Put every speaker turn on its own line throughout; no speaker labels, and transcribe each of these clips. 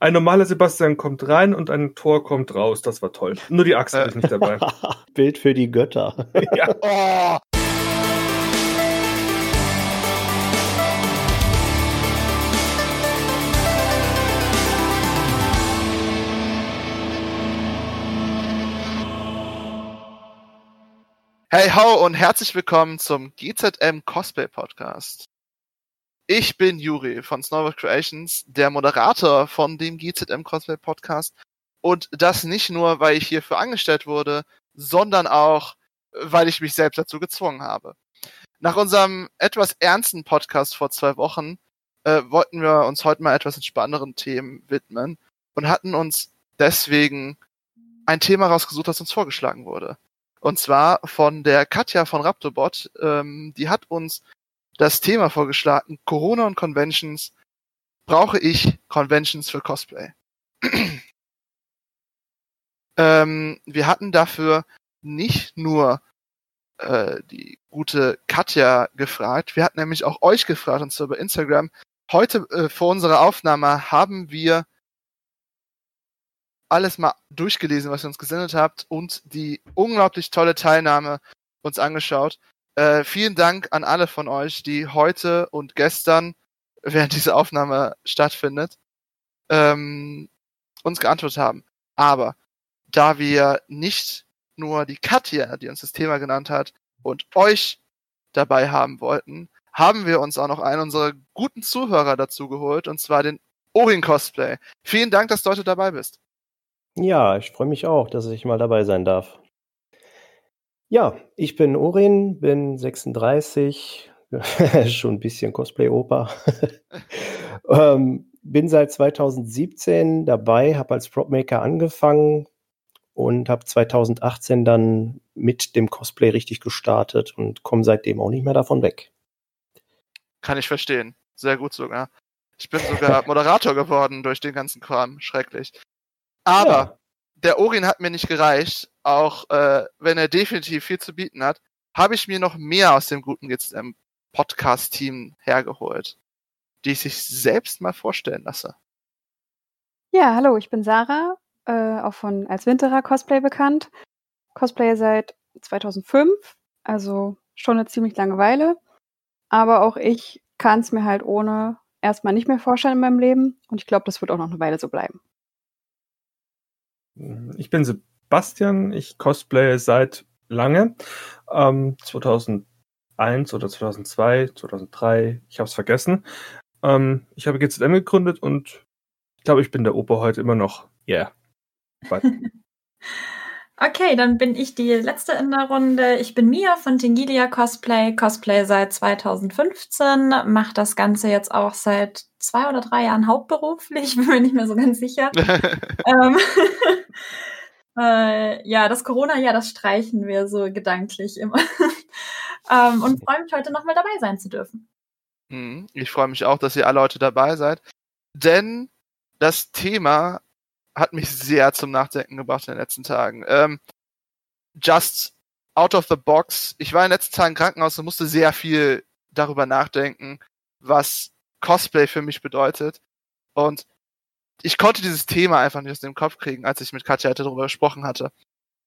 Ein normaler Sebastian kommt rein und ein Tor kommt raus. Das war toll. Nur die Axt ich nicht dabei.
Bild für die Götter. ja. Oh.
Hey ho und herzlich willkommen zum GZM Cosplay Podcast. Ich bin Juri von Snowboard Creations, der Moderator von dem GZM Cosplay Podcast. Und das nicht nur, weil ich hierfür angestellt wurde, sondern auch, weil ich mich selbst dazu gezwungen habe. Nach unserem etwas ernsten Podcast vor zwei Wochen äh, wollten wir uns heute mal etwas entspannenderen Themen widmen und hatten uns deswegen ein Thema rausgesucht, das uns vorgeschlagen wurde. Und zwar von der Katja von Raptobot. Ähm, die hat uns das Thema vorgeschlagen, Corona und Conventions. Brauche ich Conventions für Cosplay? ähm, wir hatten dafür nicht nur äh, die gute Katja gefragt, wir hatten nämlich auch euch gefragt, und zwar über Instagram. Heute äh, vor unserer Aufnahme haben wir alles mal durchgelesen, was ihr uns gesendet habt und die unglaublich tolle Teilnahme uns angeschaut. Äh, vielen Dank an alle von euch, die heute und gestern, während diese Aufnahme stattfindet, ähm, uns geantwortet haben. Aber da wir nicht nur die Katja, die uns das Thema genannt hat, und euch dabei haben wollten, haben wir uns auch noch einen unserer guten Zuhörer dazu geholt, und zwar den Orin Cosplay. Vielen Dank, dass du heute dabei bist.
Ja, ich freue mich auch, dass ich mal dabei sein darf. Ja, ich bin Orin, bin 36, schon ein bisschen Cosplay-Oper. ähm, bin seit 2017 dabei, habe als Propmaker angefangen und habe 2018 dann mit dem Cosplay richtig gestartet und komme seitdem auch nicht mehr davon weg.
Kann ich verstehen. Sehr gut sogar. Ich bin sogar Moderator geworden durch den ganzen Kram. Schrecklich. Aber ja. Der Orin hat mir nicht gereicht, auch äh, wenn er definitiv viel zu bieten hat, habe ich mir noch mehr aus dem guten GZM Podcast-Team hergeholt, die ich sich selbst mal vorstellen lasse.
Ja, hallo, ich bin Sarah, äh, auch von als Winterer Cosplay bekannt. Cosplay seit 2005, also schon eine ziemlich lange Weile. Aber auch ich kann es mir halt ohne erstmal nicht mehr vorstellen in meinem Leben und ich glaube, das wird auch noch eine Weile so bleiben.
Ich bin Sebastian, ich cosplaye seit lange. Ähm, 2001 oder 2002, 2003, ich habe es vergessen. Ähm, ich habe GZM gegründet und ich glaube, ich bin der Opa heute immer noch. Yeah.
Okay, dann bin ich die letzte in der Runde. Ich bin Mia von Tingilia Cosplay, Cosplay seit 2015, mache das Ganze jetzt auch seit zwei oder drei Jahren hauptberuflich, bin mir nicht mehr so ganz sicher. ähm, äh, ja, das Corona-Jahr, das streichen wir so gedanklich immer. ähm, und freue mich heute nochmal dabei sein zu dürfen.
Hm, ich freue mich auch, dass ihr alle heute dabei seid, denn das Thema hat mich sehr zum Nachdenken gebracht in den letzten Tagen. Ähm, just out of the box. Ich war in den letzten Tagen im Krankenhaus und musste sehr viel darüber nachdenken, was Cosplay für mich bedeutet. Und ich konnte dieses Thema einfach nicht aus dem Kopf kriegen, als ich mit Katja halt darüber gesprochen hatte.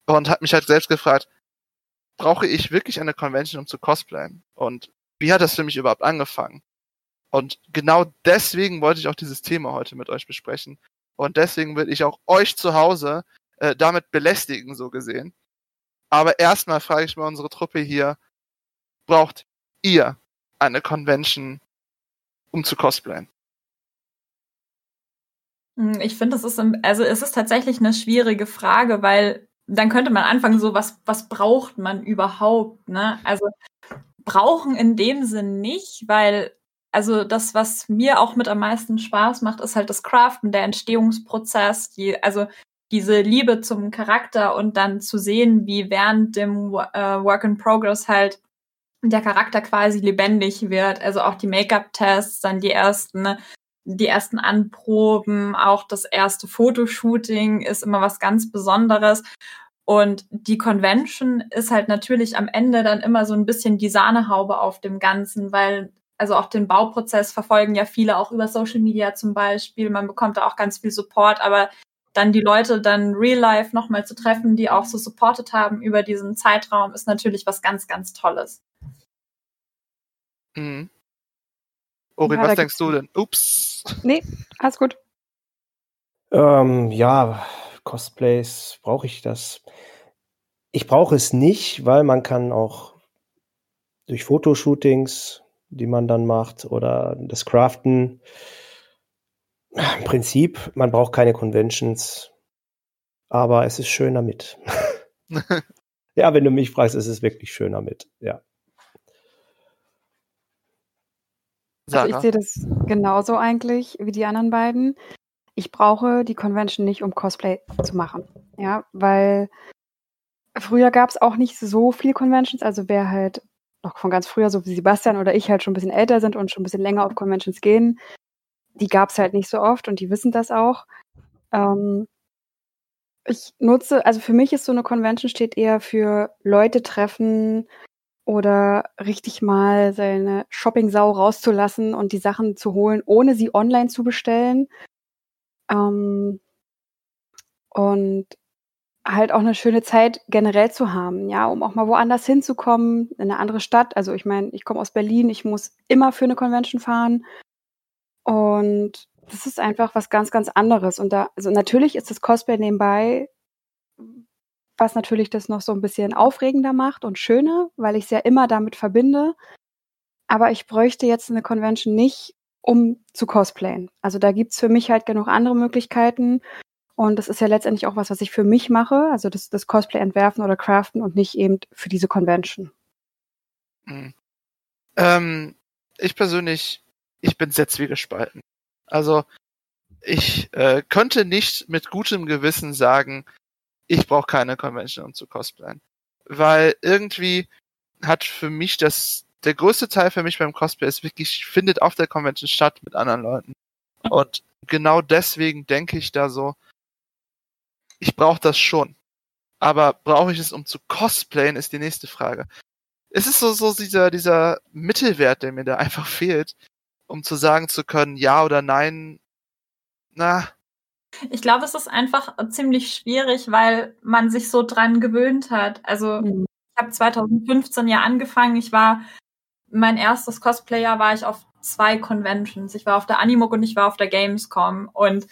Und hat mich halt selbst gefragt, brauche ich wirklich eine Convention, um zu cosplayen? Und wie hat das für mich überhaupt angefangen? Und genau deswegen wollte ich auch dieses Thema heute mit euch besprechen, und deswegen will ich auch euch zu Hause äh, damit belästigen, so gesehen. Aber erstmal frage ich mal unsere Truppe hier, braucht ihr eine Convention, um zu cosplayen?
Hm, ich finde, es ist, also es ist tatsächlich eine schwierige Frage, weil dann könnte man anfangen, so was, was braucht man überhaupt, ne? Also brauchen in dem Sinn nicht, weil also das, was mir auch mit am meisten Spaß macht, ist halt das Craften, der Entstehungsprozess, die, also diese Liebe zum Charakter und dann zu sehen, wie während dem äh, Work in Progress halt der Charakter quasi lebendig wird. Also auch die Make-up-Tests, dann die ersten, die ersten Anproben, auch das erste Fotoshooting ist immer was ganz Besonderes. Und die Convention ist halt natürlich am Ende dann immer so ein bisschen die Sahnehaube auf dem Ganzen, weil also auch den Bauprozess verfolgen ja viele auch über Social Media zum Beispiel. Man bekommt da auch ganz viel Support, aber dann die Leute dann real life nochmal zu treffen, die auch so supported haben über diesen Zeitraum, ist natürlich was ganz, ganz Tolles.
Mhm. Orin,
Ja,
was denkst du denn? Ups.
Nee, alles gut.
Ähm, ja, Cosplays, brauche ich das? Ich brauche es nicht, weil man kann auch durch Fotoshootings, die man dann macht, oder das Craften, im Prinzip, man braucht keine Conventions, aber es ist schöner mit. ja, wenn du mich fragst, ist es wirklich schöner mit. Ja.
Also ich
Sarah.
sehe das genauso eigentlich wie die anderen beiden. Ich brauche die Convention nicht, um Cosplay zu machen. Ja, weil früher gab es auch nicht so viele Conventions. Also wer halt noch von ganz früher, so wie Sebastian oder ich halt schon ein bisschen älter sind und schon ein bisschen länger auf Conventions gehen, die gab es halt nicht so oft und die wissen das auch. Ähm, ich nutze, also für mich ist so eine Convention steht eher für Leute treffen oder richtig mal seine Shopping-Sau rauszulassen und die Sachen zu holen, ohne sie online zu bestellen. Ähm, und halt auch eine schöne Zeit generell zu haben, ja, um auch mal woanders hinzukommen, in eine andere Stadt. Also ich meine, ich komme aus Berlin, ich muss immer für eine Convention fahren. Und das ist einfach was ganz, ganz anderes. Und da, also natürlich ist das Cosplay nebenbei, was natürlich das noch so ein bisschen aufregender macht und schöner, weil ich es ja immer damit verbinde. Aber ich bräuchte jetzt eine Convention nicht, um zu cosplayen. Also da gibt's für mich halt genug andere Möglichkeiten. Und das ist ja letztendlich auch was, was ich für mich mache, also das, das Cosplay entwerfen oder craften und nicht eben für diese Convention.
Mhm. Ähm, ich persönlich, ich bin sehr zwiegespalten. Also, ich äh, könnte nicht mit gutem Gewissen sagen, ich brauche keine Convention, um zu cosplayen. Weil irgendwie hat für mich das, der größte Teil für mich beim Cosplay ist wirklich, findet auf der Convention statt mit anderen Leuten. Und genau deswegen denke ich da so, ich brauche das schon. Aber brauche ich es, um zu cosplayen, ist die nächste Frage. Es ist so, so dieser, dieser Mittelwert, der mir da einfach fehlt, um zu sagen zu können, ja oder nein. Na,
Ich glaube, es ist einfach ziemlich schwierig, weil man sich so dran gewöhnt hat. Also
Mhm.
ich habe 2015 ja angefangen. Ich war mein erstes Cosplayer war ich auf zwei Conventions. Ich war auf der Animuk und ich war auf der Gamescom und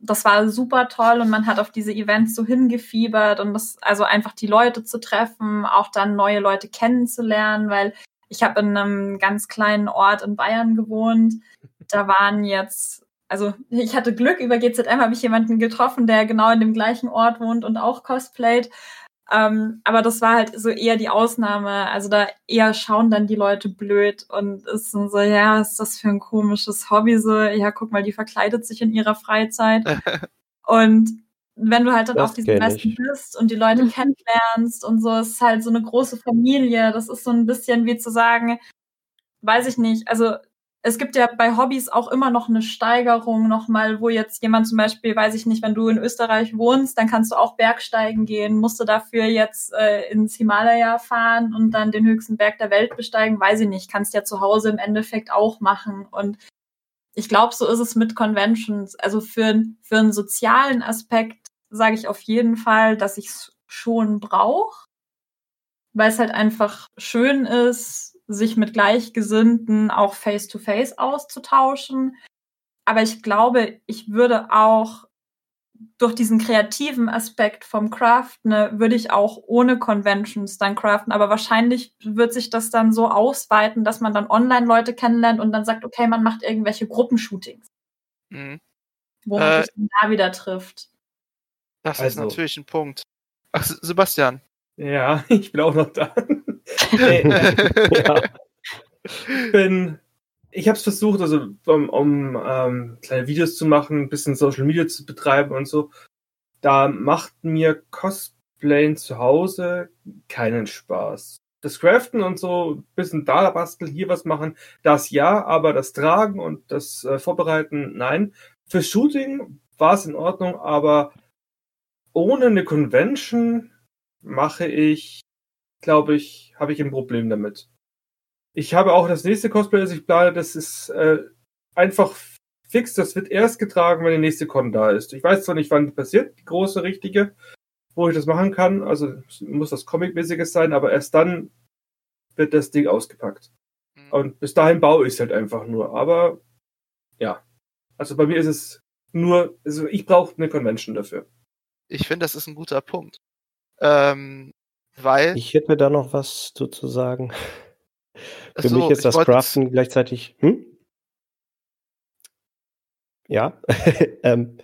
das war super toll und man hat auf diese Events so hingefiebert und das also einfach die Leute zu treffen, auch dann neue Leute kennenzulernen, weil ich habe in einem ganz kleinen Ort in Bayern gewohnt. Da waren jetzt also ich hatte Glück, über GZM habe ich jemanden getroffen, der genau in dem gleichen Ort wohnt und auch cosplayt. Ähm, aber das war halt so eher die Ausnahme. Also da eher schauen dann die Leute blöd und ist so, ja, was ist das für ein komisches Hobby? So, ja, guck mal, die verkleidet sich in ihrer Freizeit. und wenn du halt dann
Das
auf diesen Messen bist und die Leute
Mhm.
kennenlernst und so, es ist halt so eine große Familie. Das ist so ein bisschen wie zu sagen, weiß ich nicht, also es gibt ja bei Hobbys auch immer noch eine Steigerung nochmal, wo jetzt jemand zum Beispiel, weiß ich nicht, wenn du in Österreich wohnst, dann kannst du auch Bergsteigen gehen, musst du dafür jetzt äh, ins Himalaya fahren und dann den höchsten Berg der Welt besteigen, weiß ich nicht, kannst ja zu Hause im Endeffekt auch machen und ich glaube, so ist es mit Conventions. Also für, für einen sozialen Aspekt sage ich auf jeden Fall, dass ich es schon brauche, weil es halt einfach schön ist, sich mit Gleichgesinnten auch face-to-face auszutauschen. Aber ich glaube, ich würde auch durch diesen kreativen Aspekt vom Craften, ne, würde ich auch ohne Conventions dann craften. Aber wahrscheinlich wird sich das dann so ausweiten, dass man dann online Leute kennenlernt und dann sagt, okay, man macht irgendwelche Gruppenshootings,
mhm.
wo man
Äh,
sich dann da wieder trifft.
das ist
Also-
natürlich ein Punkt. Ach, Sebastian.
Ja, ich bin auch noch da.
Ja.
ich bin, ich habe es versucht, also um, um ähm, kleine Videos zu machen, ein bisschen Social Media zu betreiben und so. Da macht mir Cosplayen zu Hause keinen Spaß. Das Craften und so, ein bisschen da basteln, hier was machen, das ja, aber das Tragen und das äh, Vorbereiten, nein. Für Shooting war es in Ordnung, aber ohne eine Convention mache ich, glaube ich, habe ich ein Problem damit. ich habe auch das nächste Cosplay, das ich plane, das ist äh, einfach fix. Das wird erst getragen, wenn der nächste Con da ist. Ich weiß zwar nicht, wann die passiert, die große, richtige, wo ich das machen kann. Also muss das Comic-mäßiges sein, aber erst dann wird das Ding ausgepackt.
Mhm.
Und bis dahin baue ich es halt einfach nur. Aber ja, also bei mir ist es nur, also ich brauche eine Convention dafür.
Ich finde, das ist ein guter Punkt. Ähm, weil,
Ich hätte da noch was zu, zu sagen. Für
Achso,
mich ist das Craften gleichzeitig. Hm? Ja. ähm,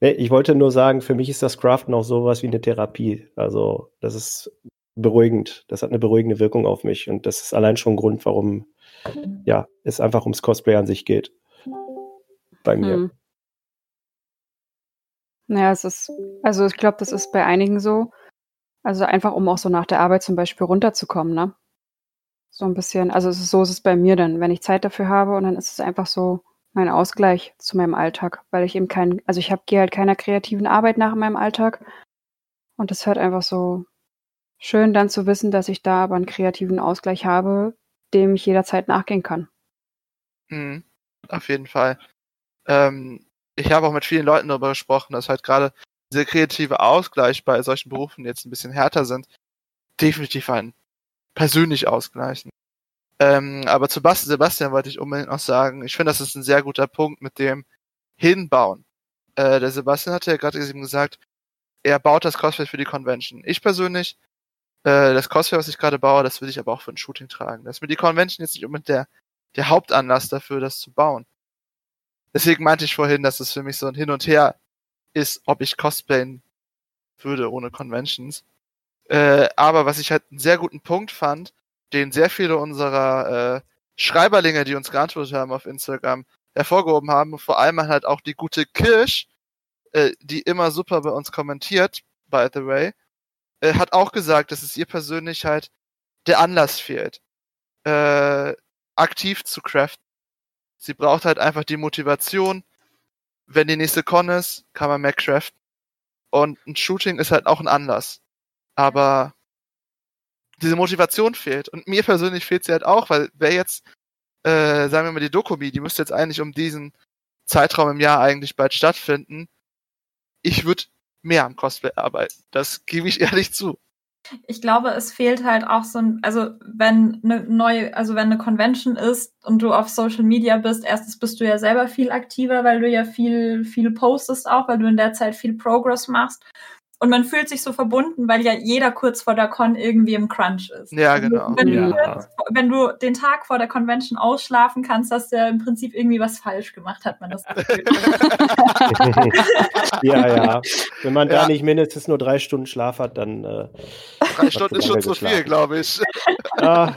nee, ich wollte nur sagen, für mich ist das Craften auch sowas wie eine Therapie. Also, das ist beruhigend. Das hat eine beruhigende Wirkung auf mich. Und das ist allein schon ein Grund, warum ja, es einfach ums Cosplay an sich geht. Bei mir.
Hm. Naja, es ist, also ich glaube, das ist bei einigen so. Also einfach, um auch so nach der Arbeit zum Beispiel runterzukommen, ne? So ein bisschen, also so ist es bei mir dann, wenn ich Zeit dafür habe und dann ist es einfach so mein Ausgleich zu meinem Alltag, weil ich eben kein, also ich habe gehe halt keiner kreativen Arbeit nach in meinem Alltag und es hört einfach so schön dann zu wissen, dass ich da aber einen kreativen Ausgleich habe, dem ich jederzeit nachgehen kann.
Mhm, auf jeden Fall. Ähm, ich habe auch mit vielen Leuten darüber gesprochen, dass halt gerade dieser kreative Ausgleich bei solchen Berufen jetzt ein bisschen härter sind, definitiv ein persönlich ausgleichen. Ähm, aber zu Bas Sebastian wollte ich unbedingt noch sagen, ich finde, das ist ein sehr guter Punkt mit dem Hinbauen. Äh, der Sebastian hatte ja gerade eben gesagt, er baut das Cosplay für die Convention. Ich persönlich, äh, das Cosplay, was ich gerade baue, das will ich aber auch für ein Shooting tragen. Das ist mir die Convention jetzt nicht unbedingt der der Hauptanlass dafür, das zu bauen. Deswegen meinte ich vorhin, dass es für mich so ein Hin und Her ist, ob ich cosplayen würde ohne Conventions. Äh, aber was ich halt einen sehr guten Punkt fand, den sehr viele unserer äh, Schreiberlinge, die uns geantwortet haben auf Instagram, hervorgehoben haben, vor allem halt auch die gute Kirsch, äh, die immer super bei uns kommentiert, by the way, äh, hat auch gesagt, dass es ihr persönlich halt der Anlass fehlt. Äh, aktiv zu craften. Sie braucht halt einfach die Motivation. Wenn die nächste Con ist, kann man mehr craften. Und ein Shooting ist halt auch ein Anlass. Aber diese Motivation fehlt. Und mir persönlich fehlt sie halt auch, weil wer jetzt, äh, sagen wir mal, die Dokumi, die müsste jetzt eigentlich um diesen Zeitraum im Jahr eigentlich bald stattfinden. Ich würde mehr am Cosplay arbeiten. Das gebe ich ehrlich zu.
Ich glaube, es fehlt halt auch so ein, also wenn eine neue, also wenn eine Convention ist und du auf Social Media bist, erstens bist du ja selber viel aktiver, weil du ja viel, viel postest auch, weil du in der Zeit viel Progress machst. Und man fühlt sich so verbunden, weil ja jeder kurz vor der Con irgendwie im Crunch ist.
Ja,
Also,
genau.
Wenn,
Ja.
du, kurz- wenn du den Tag vor der Convention ausschlafen kannst, hast du ja im Prinzip irgendwie was falsch gemacht, hat man das Gefühl.
ja, ja. Wenn man
Ja.
da nicht mindestens nur drei Stunden Schlaf hat, dann äh,
Drei Stunden ist schon zu viel, glaube ich.
ah,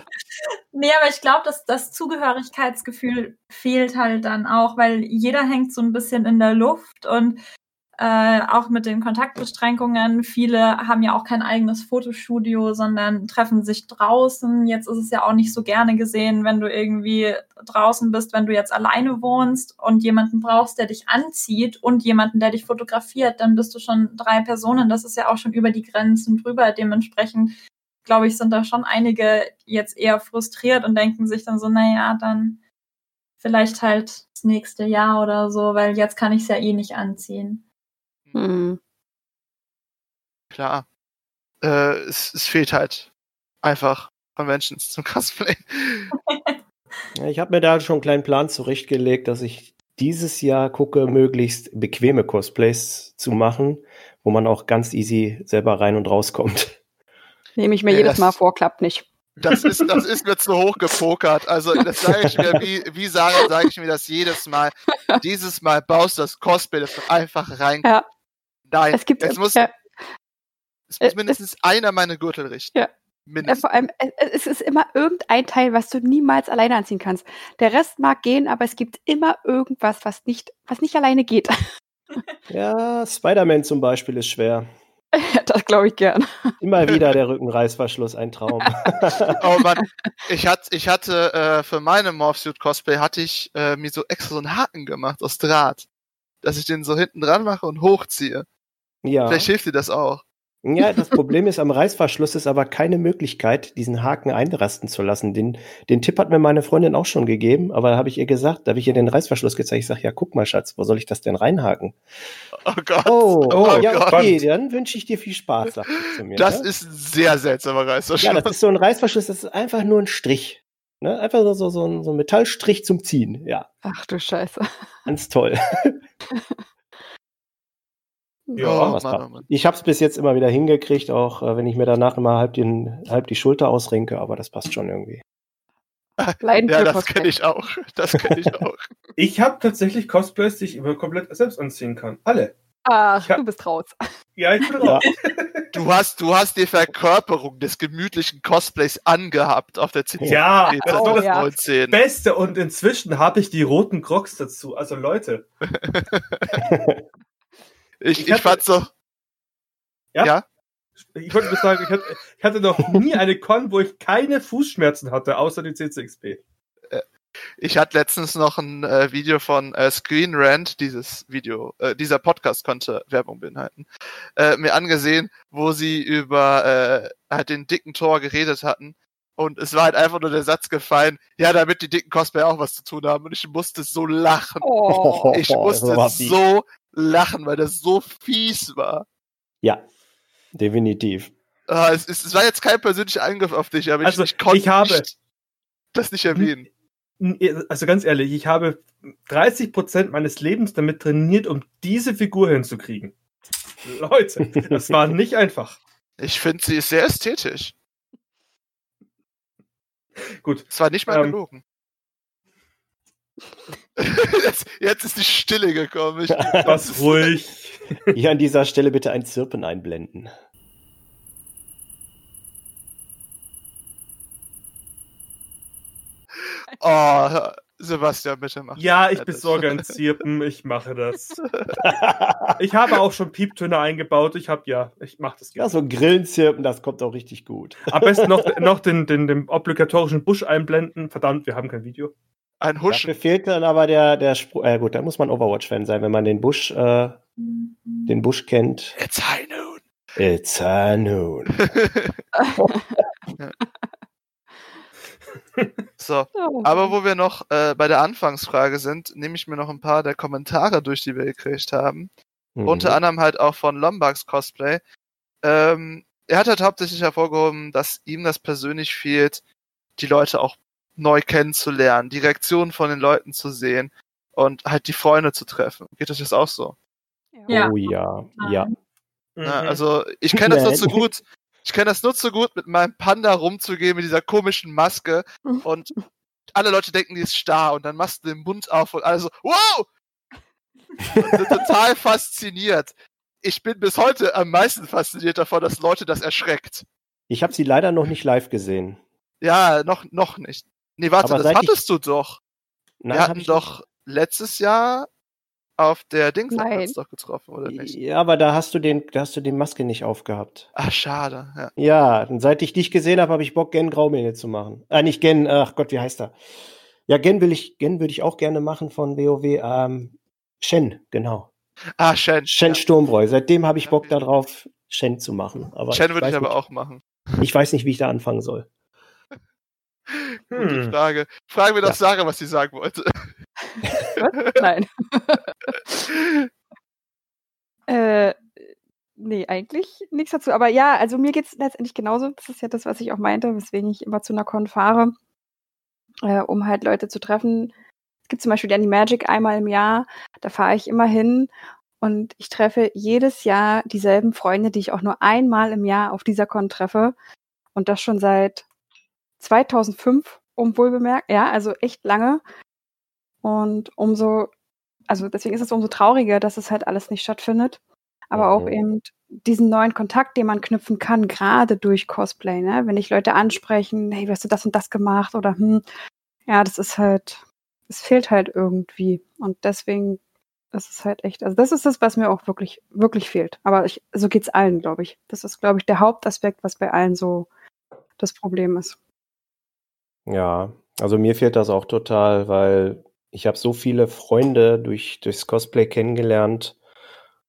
Nee, aber ich glaube, dass das Zugehörigkeitsgefühl fehlt halt dann auch, weil jeder hängt so ein bisschen in der Luft und äh, auch mit den Kontaktbeschränkungen. Viele haben ja auch kein eigenes Fotostudio, sondern treffen sich draußen. Jetzt ist es ja auch nicht so gerne gesehen, wenn du irgendwie draußen bist, wenn du jetzt alleine wohnst und jemanden brauchst, der dich anzieht und jemanden, der dich fotografiert, dann bist du schon drei Personen. Das ist ja auch schon über die Grenzen drüber. Dementsprechend glaube ich, sind da schon einige jetzt eher frustriert und denken sich dann so, naja, dann vielleicht halt das nächste Jahr oder so, weil jetzt kann ich es ja eh nicht anziehen.
Hm.
Klar. Äh, es, es fehlt halt einfach Conventions zum Cosplay.
Ja, Ich habe mir da schon einen kleinen Plan zurechtgelegt, dass ich dieses Jahr gucke, möglichst bequeme Cosplays zu machen, wo man auch ganz easy selber rein und rauskommt.
Nehme ich mir
Ja,
jedes
das-
Mal vor, klappt nicht.
Das ist, das ist mir zu hoch gepokert. Also, das sage ich mir, wie, wie Sarah sage ich mir das jedes Mal. Dieses Mal baust du das Cosplay, das du einfach rein.
Ja.
Nein,
Es gibt
es muss,
ja,
es muss
äh,
mindestens einer meine Gürtel richten.
Ja. äh,
Mindestens.
vor allem, äh, es ist immer irgendein Teil, was du niemals alleine anziehen kannst. Der Rest mag gehen, aber es gibt immer irgendwas, was nicht, was nicht alleine geht.
Ja, Spider-Man zum Beispiel ist schwer.
das glaube ich gern.
Immer wieder der Rückenreißverschluss, ein Traum.
Oh Mann, ich hatte, ich hatte äh, für meine Morphsuit Cosplay hatte ich äh, mir so extra so einen Haken gemacht aus Draht, dass ich den so hinten dran mache und hochziehe.
Ja.
Vielleicht hilft dir das auch.
Ja, das Problem ist, am Reißverschluss ist aber keine Möglichkeit, diesen Haken einrasten zu lassen. Den, den Tipp hat mir meine Freundin auch schon gegeben, aber da habe ich ihr gesagt, da habe ich ihr den Reißverschluss gezeigt. Ich sage, ja, guck mal, Schatz, wo soll ich das denn reinhaken?
Oh Gott.
Oh,
Oh
ja,
Gott.
okay, dann wünsche ich dir viel Spaß, sagt sie zu mir.
Das
ne?
ist ein sehr seltsamer Reißverschluss.
ja, das ist so ein Reißverschluss, das ist einfach nur ein Strich. Ne? Einfach so, so, so, ein, so ein Metallstrich zum Ziehen. Ja,
Ach du Scheiße.
ganz toll.
Ja,
oh,
was
Mann, Mann.
Ich habe es bis jetzt immer wieder hingekriegt, auch äh, wenn ich mir danach immer halb, den, halb die Schulter ausrenke, aber das passt schon irgendwie.
Ja, das kenne ich auch. Das kenne ich auch.
Ich habe tatsächlich Cosplays, die ich immer komplett selbst anziehen kann. Alle.
Ach,
Ja.
du bist raus.
Ja, ich bin raus.
Du hast, du hast die Verkörperung des gemütlichen Cosplays angehabt auf der CC
Ja, das war das
ja.
2019.
Beste und inzwischen habe ich die roten Crocs dazu. Also Leute,
Ich,
Ich
ich
hatte-
fand's so.
Ja?
ja?
ich wollte nur sagen, ich hatte, ich hatte noch nie eine Con, wo ich keine Fußschmerzen hatte, außer die CCXP.
Ich hatte letztens noch ein äh, Video von äh, Screen Rant, dieses Video, äh, dieser Podcast konnte Werbung beinhalten, äh, mir angesehen, wo sie über äh, halt den dicken Tor geredet hatten. Und es war halt einfach nur der Satz gefallen, ja, damit die dicken Cosplay auch was zu tun haben. Und ich musste so lachen.
Oh.
Ich musste so lachen, weil das so fies war.
Ja, definitiv.
Ah, es, es, es war jetzt kein persönlicher Angriff auf dich, aber
Also,
ich, ich konnte
ich habe-
nicht das nicht erwähnen.
Also ganz ehrlich, ich habe 30% meines Lebens damit trainiert, um diese Figur hinzukriegen. Leute, das war nicht einfach.
Ich finde, sie ist sehr ästhetisch.
Gut,
Es war nicht mal
Ähm.
gelogen. jetzt, jetzt ist die Stille gekommen. Ich,
was ruhig.
Hier an dieser Stelle bitte ein Zirpen einblenden.
oh, Sebastian, bitte mach.
Ja, ich
das.
besorge ein Zirpen, ich mache das. Ich habe auch schon Pieptöne eingebaut, ich habe ja, ich mache das
Ja,
gerne.
so Grillenzirpen, das kommt auch richtig gut.
Am besten noch, noch den, den, den obligatorischen Busch einblenden. Verdammt, wir haben kein Video.
Ein Huschen.
Dafür fehlt dann aber der, der Spruch. Äh, gut, da muss man Overwatch-Fan sein, wenn man den Busch, äh, den Busch kennt.
It's high noon.
It's a noon.
So, aber wo wir noch äh, bei der Anfangsfrage sind, nehme ich mir noch ein paar der Kommentare durch, die wir gekriegt haben.
Mhm.
Unter anderem halt auch von Lombax Cosplay. Ähm, er hat halt hauptsächlich hervorgehoben, dass ihm das persönlich fehlt, die Leute auch neu kennenzulernen, die Reaktionen von den Leuten zu sehen und halt die Freunde zu treffen. Geht euch das auch so?
Ja.
Oh ja, ja.
Ja,
Mhm.
also ich kenne das nur zu gut. Ich kenne das nur zu gut, mit meinem Panda rumzugehen mit dieser komischen Maske und alle Leute denken, die ist starr und dann machst du den Mund auf und alle so, wow! Und sind total fasziniert. Ich bin bis heute am meisten fasziniert davon, dass Leute das erschreckt.
Ich habe sie leider noch nicht live gesehen.
Ja, noch, noch nicht. Nee, warte,
Aber
das
seit ich-
hattest du doch.
Nein,
Wir hatten
ich
doch letztes Jahr auf der Dings haben wir
Nein.
uns doch getroffen, oder nicht?
Ja, aber da hast du den, da hast du die Maske nicht aufgehabt.
Ach, schade. Ja.
Ja, und seit ich dich gesehen habe, habe ich Bock, Gen Graumähne zu machen. Äh, nicht Gen, ach Gott, wie heißt er? Ja, Gen will ich, Gen würde ich auch gerne machen von WoW. Ähm, Shen, genau.
Ah, Shen.
Shen
ja.
Sturmbräu. Seitdem habe ich Bock darauf, Shen zu machen. Aber
Shen würde
weiß
ich aber
nicht,
auch machen.
Ich weiß nicht, wie ich da anfangen soll.
Gute
Hm.
Frage. Fragen wir doch
Ja.
Sarah, was sie sagen wollte.
Nein. äh, nee, eigentlich nichts dazu. Aber ja, also mir geht's letztendlich genauso. Das ist ja das, was ich auch meinte, weswegen ich immer zu einer Con fahre, äh, um halt Leute zu treffen. Es gibt zum Beispiel die Animagic einmal im Jahr. Da fahre ich immer hin und ich treffe jedes Jahr dieselben Freunde, die ich auch nur einmal im Jahr auf dieser Con treffe. Und das schon seit 2005, um wohl bemerkt. Ja, also echt lange. Und umso, also deswegen ist es umso trauriger, dass es halt alles nicht stattfindet. Aber auch
Mhm.
eben diesen neuen Kontakt, den man knüpfen kann, gerade durch Cosplay, ne? Wenn dich Leute ansprechen, hey, wie hast du das und das gemacht? Oder hm, ja, das ist halt, es fehlt halt irgendwie. Und deswegen ist es halt echt, also das ist das, was mir auch wirklich, wirklich fehlt. Aber ich, so geht's allen, glaube ich. Das ist, glaube ich, der Hauptaspekt, was bei allen so das Problem ist.
Ja, also mir fehlt das auch total, weil ich habe so viele Freunde durch, durchs Cosplay kennengelernt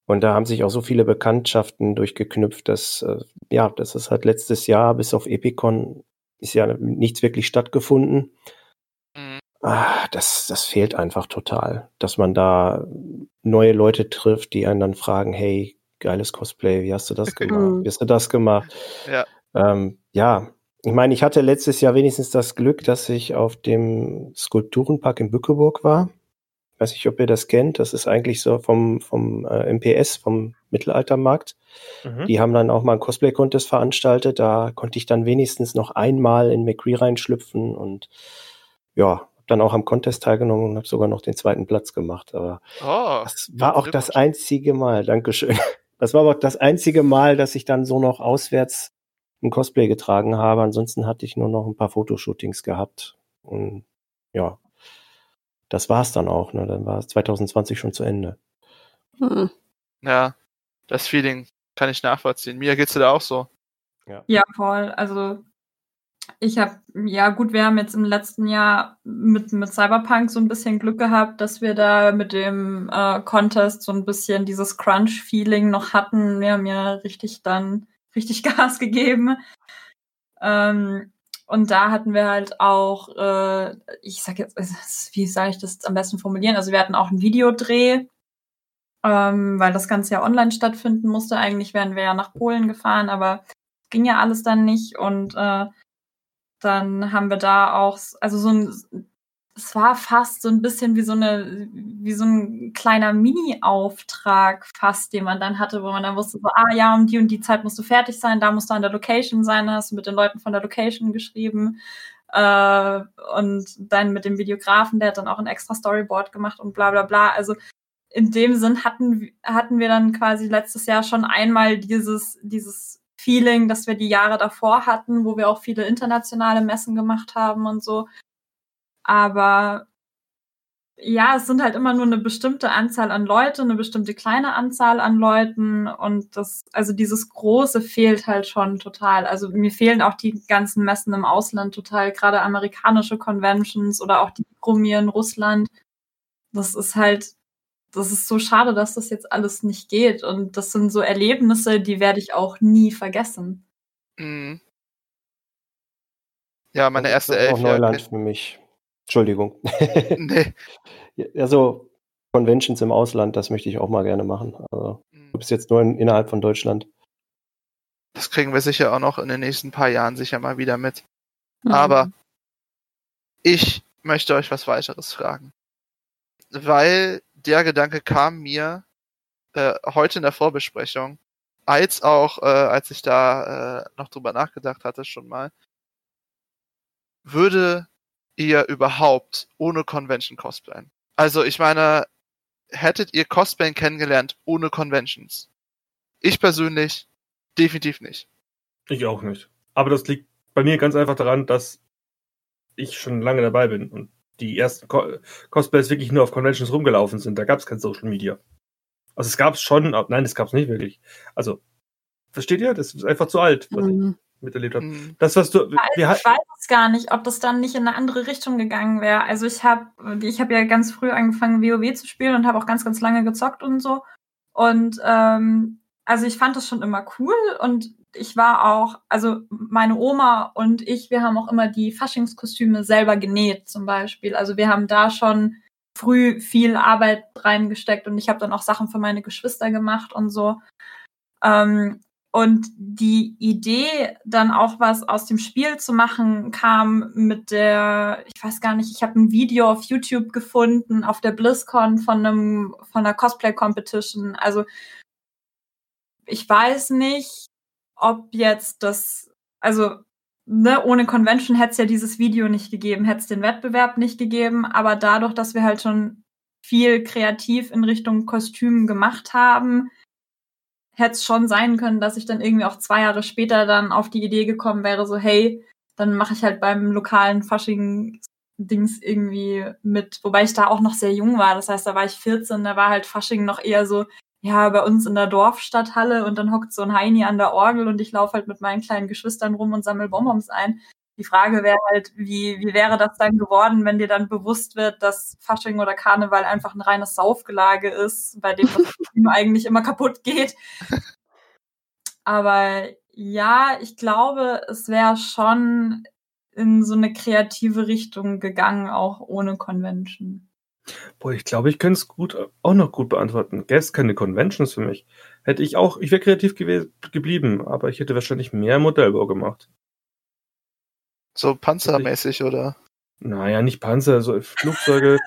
Und da haben sich auch so viele Bekanntschaften durchgeknüpft, dass, äh, ja, das ist halt letztes Jahr bis auf Epicon ist ja nichts wirklich stattgefunden. Mhm. Ah, das, das fehlt einfach total, dass man da neue Leute trifft, die einen dann fragen, hey, geiles Cosplay, wie hast du das gemacht? Wie hast du das gemacht? Ja. Ähm, ja, ich meine, ich hatte letztes Jahr wenigstens das Glück, dass ich auf dem Skulpturenpark in Bückeburg war weiß nicht, ob ihr das kennt. Das ist eigentlich so vom, vom äh, MPS, vom Mittelaltermarkt. Mhm. Die haben dann auch mal einen Cosplay-Contest veranstaltet. Da konnte ich dann wenigstens noch einmal in McCree reinschlüpfen und ja, habe dann auch am Contest teilgenommen und habe sogar noch den zweiten Platz gemacht. Aber oh, das war auch das einzige Mal, Dankeschön. Das war aber das einzige Mal, dass ich dann so noch auswärts ein Cosplay getragen habe. Ansonsten hatte ich nur noch ein paar Fotoshootings gehabt. Und ja, das war es dann auch. Ne? Dann war es 2020 schon zu Ende.
Hm. Ja, das Feeling kann ich nachvollziehen. Mir geht's da auch so.
Ja, ja voll. Also ich habe, ja gut, wir haben jetzt im letzten Jahr mit, mit Cyberpunk so ein bisschen Glück gehabt, dass wir da mit dem äh, Contest so ein bisschen dieses Crunch-Feeling noch hatten. Wir haben ja richtig dann richtig Gas gegeben. Ähm, und da hatten wir halt auch, äh, ich sag jetzt, wie sage ich das am besten formulieren? Also wir hatten auch einen Videodreh, ähm, weil das Ganze ja online stattfinden musste. Eigentlich wären wir ja nach Polen gefahren, aber ging ja alles dann nicht. Und äh, dann haben wir da auch, also so ein es war fast so ein bisschen wie so eine, wie so ein kleiner Mini-Auftrag fast, den man dann hatte, wo man dann wusste, so, ah ja, um die und die Zeit musst du fertig sein, da musst du an der Location sein, hast du mit den Leuten von der Location geschrieben. Äh, und dann mit dem Videografen, der hat dann auch ein extra Storyboard gemacht und bla bla bla. Also in dem Sinn hatten, hatten wir dann quasi letztes Jahr schon einmal dieses, dieses Feeling, das wir die Jahre davor hatten, wo wir auch viele internationale Messen gemacht haben und so. Aber ja, es sind halt immer nur eine bestimmte Anzahl an Leute, eine bestimmte kleine Anzahl an Leuten und das, also dieses Große fehlt halt schon total. Also mir fehlen auch die ganzen Messen im Ausland total, gerade amerikanische Conventions oder auch die Promie in Russland. Das ist halt, das ist so schade, dass das jetzt alles nicht geht und das sind so Erlebnisse, die werde ich auch nie vergessen. Mhm.
Ja, meine erste Elf. Auch Neuland für mich. Entschuldigung. nee. Also Conventions im Ausland, das möchte ich auch mal gerne machen. Also mhm. du bist jetzt nur in, innerhalb von Deutschland.
Das kriegen wir sicher auch noch in den nächsten paar Jahren sicher mal wieder mit. Mhm. Aber ich möchte euch was weiteres fragen. Weil der Gedanke kam mir äh, heute in der Vorbesprechung, als auch, äh, als ich da äh, noch drüber nachgedacht hatte schon mal, würde ihr überhaupt ohne Convention cosplayen? Also ich meine, hättet ihr Cosplayen kennengelernt ohne Conventions? Ich persönlich definitiv nicht.
Ich auch nicht. Aber das liegt bei mir ganz einfach daran, dass ich schon lange dabei bin und die ersten Co Cosplays wirklich nur auf Conventions rumgelaufen sind. Da gab es kein Social Media. Also es gab es schon, nein, es gab es nicht wirklich. Also, versteht ihr? Das ist einfach zu alt. Mhm miterlebt habe. Mhm. Das, was du.
ich weiß es gar nicht, ob das dann nicht in eine andere Richtung gegangen wäre. Also ich habe ich hab ja ganz früh angefangen, WoW zu spielen und habe auch ganz, ganz lange gezockt und so. Und ähm, also ich fand das schon immer cool und ich war auch, also meine Oma und ich, wir haben auch immer die Faschingskostüme selber genäht zum Beispiel. Also wir haben da schon früh viel Arbeit reingesteckt und ich habe dann auch Sachen für meine Geschwister gemacht und so. Ähm, und die Idee, dann auch was aus dem Spiel zu machen, kam mit der, ich weiß gar nicht, ich habe ein Video auf YouTube gefunden, auf der BlizzCon von einem, von einer Cosplay-Competition. Also ich weiß nicht, ob jetzt das, also ne, ohne Convention hätte es ja dieses Video nicht gegeben, hätte es den Wettbewerb nicht gegeben, aber dadurch, dass wir halt schon viel kreativ in Richtung Kostümen gemacht haben, hätte es schon sein können, dass ich dann irgendwie auch zwei Jahre später dann auf die Idee gekommen wäre, so hey, dann mache ich halt beim lokalen Fasching-Dings irgendwie mit, wobei ich da auch noch sehr jung war. Das heißt, da war ich 14, da war halt Fasching noch eher so, ja, bei uns in der Dorfstadthalle und dann hockt so ein Heini an der Orgel und ich laufe halt mit meinen kleinen Geschwistern rum und sammle Bonbons ein. Die Frage wäre halt, wie, wie wäre das dann geworden, wenn dir dann bewusst wird, dass Fasching oder Karneval einfach ein reines Saufgelage ist, bei dem das Kostüm eigentlich immer kaputt geht. Aber ja, ich glaube, es wäre schon in so eine kreative Richtung gegangen, auch ohne Convention.
Boah, ich glaube, ich könnte es gut, auch noch gut beantworten. Gäbe es keine Conventions für mich, hätte ich auch, ich wäre kreativ gew- geblieben, aber ich hätte wahrscheinlich mehr Modellbau gemacht.
So panzermäßig, oder?
Naja, nicht Panzer, so Flugzeuge.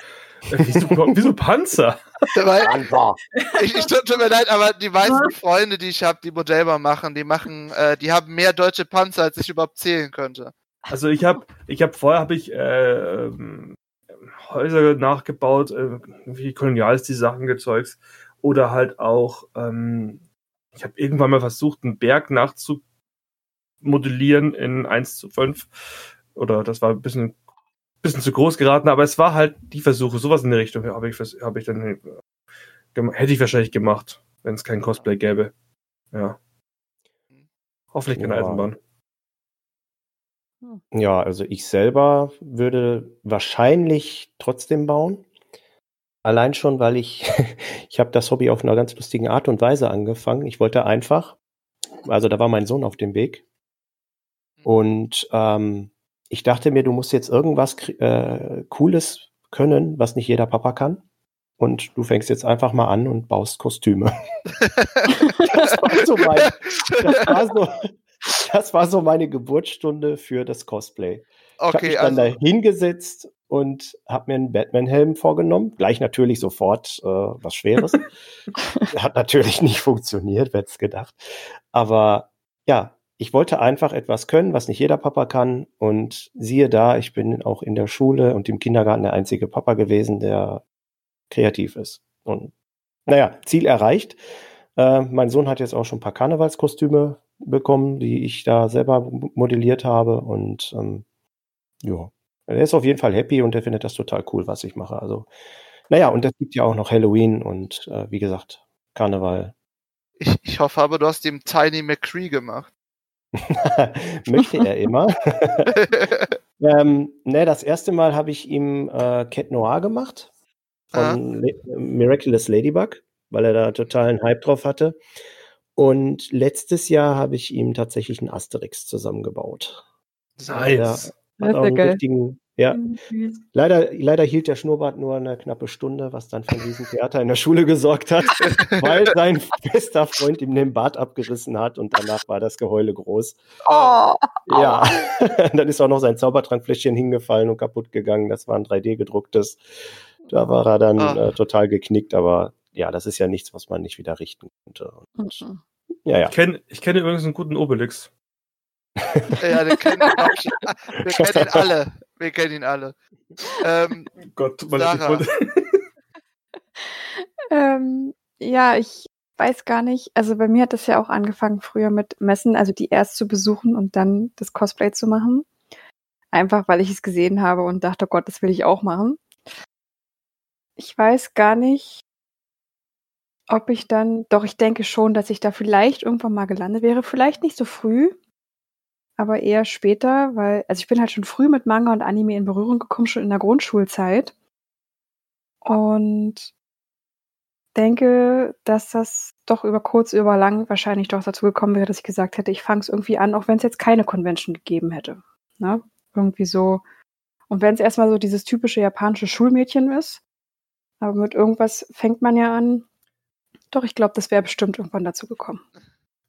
Äh, wieso, wieso Panzer?
Weil,
Panzer.
ich, ich tut, mir leid, aber die meisten Freunde, die ich habe, die Modellbau machen, die machen, äh, die haben mehr deutsche Panzer, als ich überhaupt zählen könnte.
Also ich habe, ich habe vorher habe ich äh, ähm, Häuser nachgebaut, äh, wie koloniales Sachen gezeugt oder halt auch, ähm, ich habe irgendwann mal versucht, einen Berg nachzumodellieren in 1 zu 5 oder das war ein bisschen, bisschen zu groß geraten, aber es war halt die Versuche, sowas in der Richtung habe ich, habe ich dann äh, hätte ich wahrscheinlich gemacht, wenn es kein Cosplay gäbe. Ja. Hoffentlich keine
Ja.
Eisenbahn.
Ja, also ich selber würde wahrscheinlich trotzdem bauen. Allein schon, weil ich, ich habe das Hobby auf einer ganz lustigen Art und Weise angefangen. Ich wollte einfach, also da war mein Sohn auf dem Weg und ähm, ich dachte mir, du musst jetzt irgendwas äh, Cooles können, was nicht jeder Papa kann. Und du fängst jetzt einfach mal an und baust Kostüme. das war so mein, das war so, das war so meine Geburtsstunde für das Cosplay. Ich habe
Okay,
mich dann
also,
da hingesetzt und habe mir einen Batman-Helm vorgenommen. Gleich natürlich sofort äh, was Schweres. Hat natürlich nicht funktioniert, wer hätte es gedacht. Aber ja, ich wollte einfach etwas können, was nicht jeder Papa kann. Und siehe da, ich bin auch in der Schule und im Kindergarten der einzige Papa gewesen, der kreativ ist. Und naja, Ziel erreicht. Äh, mein Sohn hat jetzt auch schon ein paar Karnevalskostüme bekommen, die ich da selber modelliert habe. Und ähm, ja, er ist auf jeden Fall happy und er findet das total cool, was ich mache. Also, naja, und es gibt ja auch noch Halloween und äh, wie gesagt, Karneval.
ich, ich hoffe aber, du hast ihm Tiny McCree gemacht.
Möchte er immer. ähm, ne, das erste Mal habe ich ihm äh, Cat Noir gemacht von Le Miraculous Ladybug, weil er da totalen Hype drauf hatte. Und letztes Jahr habe ich ihm tatsächlich einen Asterix zusammengebaut.
Nice.
Hat auch einen
geil.
richtigen, ja,
Süß.
Leider, leider hielt der Schnurrbart nur eine knappe Stunde, was dann für ein Riesentheater in der Schule gesorgt hat, weil sein bester Freund ihm den Bart abgerissen hat und danach war das Geheule groß.
Oh,
Ja, dann ist auch noch sein Zaubertrankfläschchen hingefallen und kaputt gegangen. Das war ein 3D-gedrucktes. Da war er dann
Ah.
äh, total geknickt, aber ja, das ist ja nichts, was man nicht wieder richten konnte. Und,
Mhm.
ja, ja.
Ich kenne ich kenn übrigens einen guten Obelix.
ja, den kennen ich, wir kennen ihn alle. Wir kennen ihn alle. Ähm,
Gott, tut mir leid,
Ähm, ja, ich weiß gar nicht. Also bei mir hat das ja auch angefangen früher mit Messen, also die erst zu besuchen und dann das Cosplay zu machen. Einfach weil ich es gesehen habe und dachte, oh Gott, das will ich auch machen. Ich weiß gar nicht, ob ich dann, doch ich denke schon, dass ich da vielleicht irgendwann mal gelandet wäre. Vielleicht nicht so früh, aber eher später, weil, also ich bin halt schon früh mit Manga und Anime in Berührung gekommen, schon in der Grundschulzeit. Und denke, dass das doch über kurz, über lang wahrscheinlich doch dazu gekommen wäre, dass ich gesagt hätte, ich fange es irgendwie an, auch wenn es jetzt keine Convention gegeben hätte. Ne? Irgendwie so. Und wenn es erstmal so dieses typische japanische Schulmädchen ist, aber mit irgendwas fängt man ja an. Doch, ich glaube, das wäre bestimmt irgendwann dazu gekommen.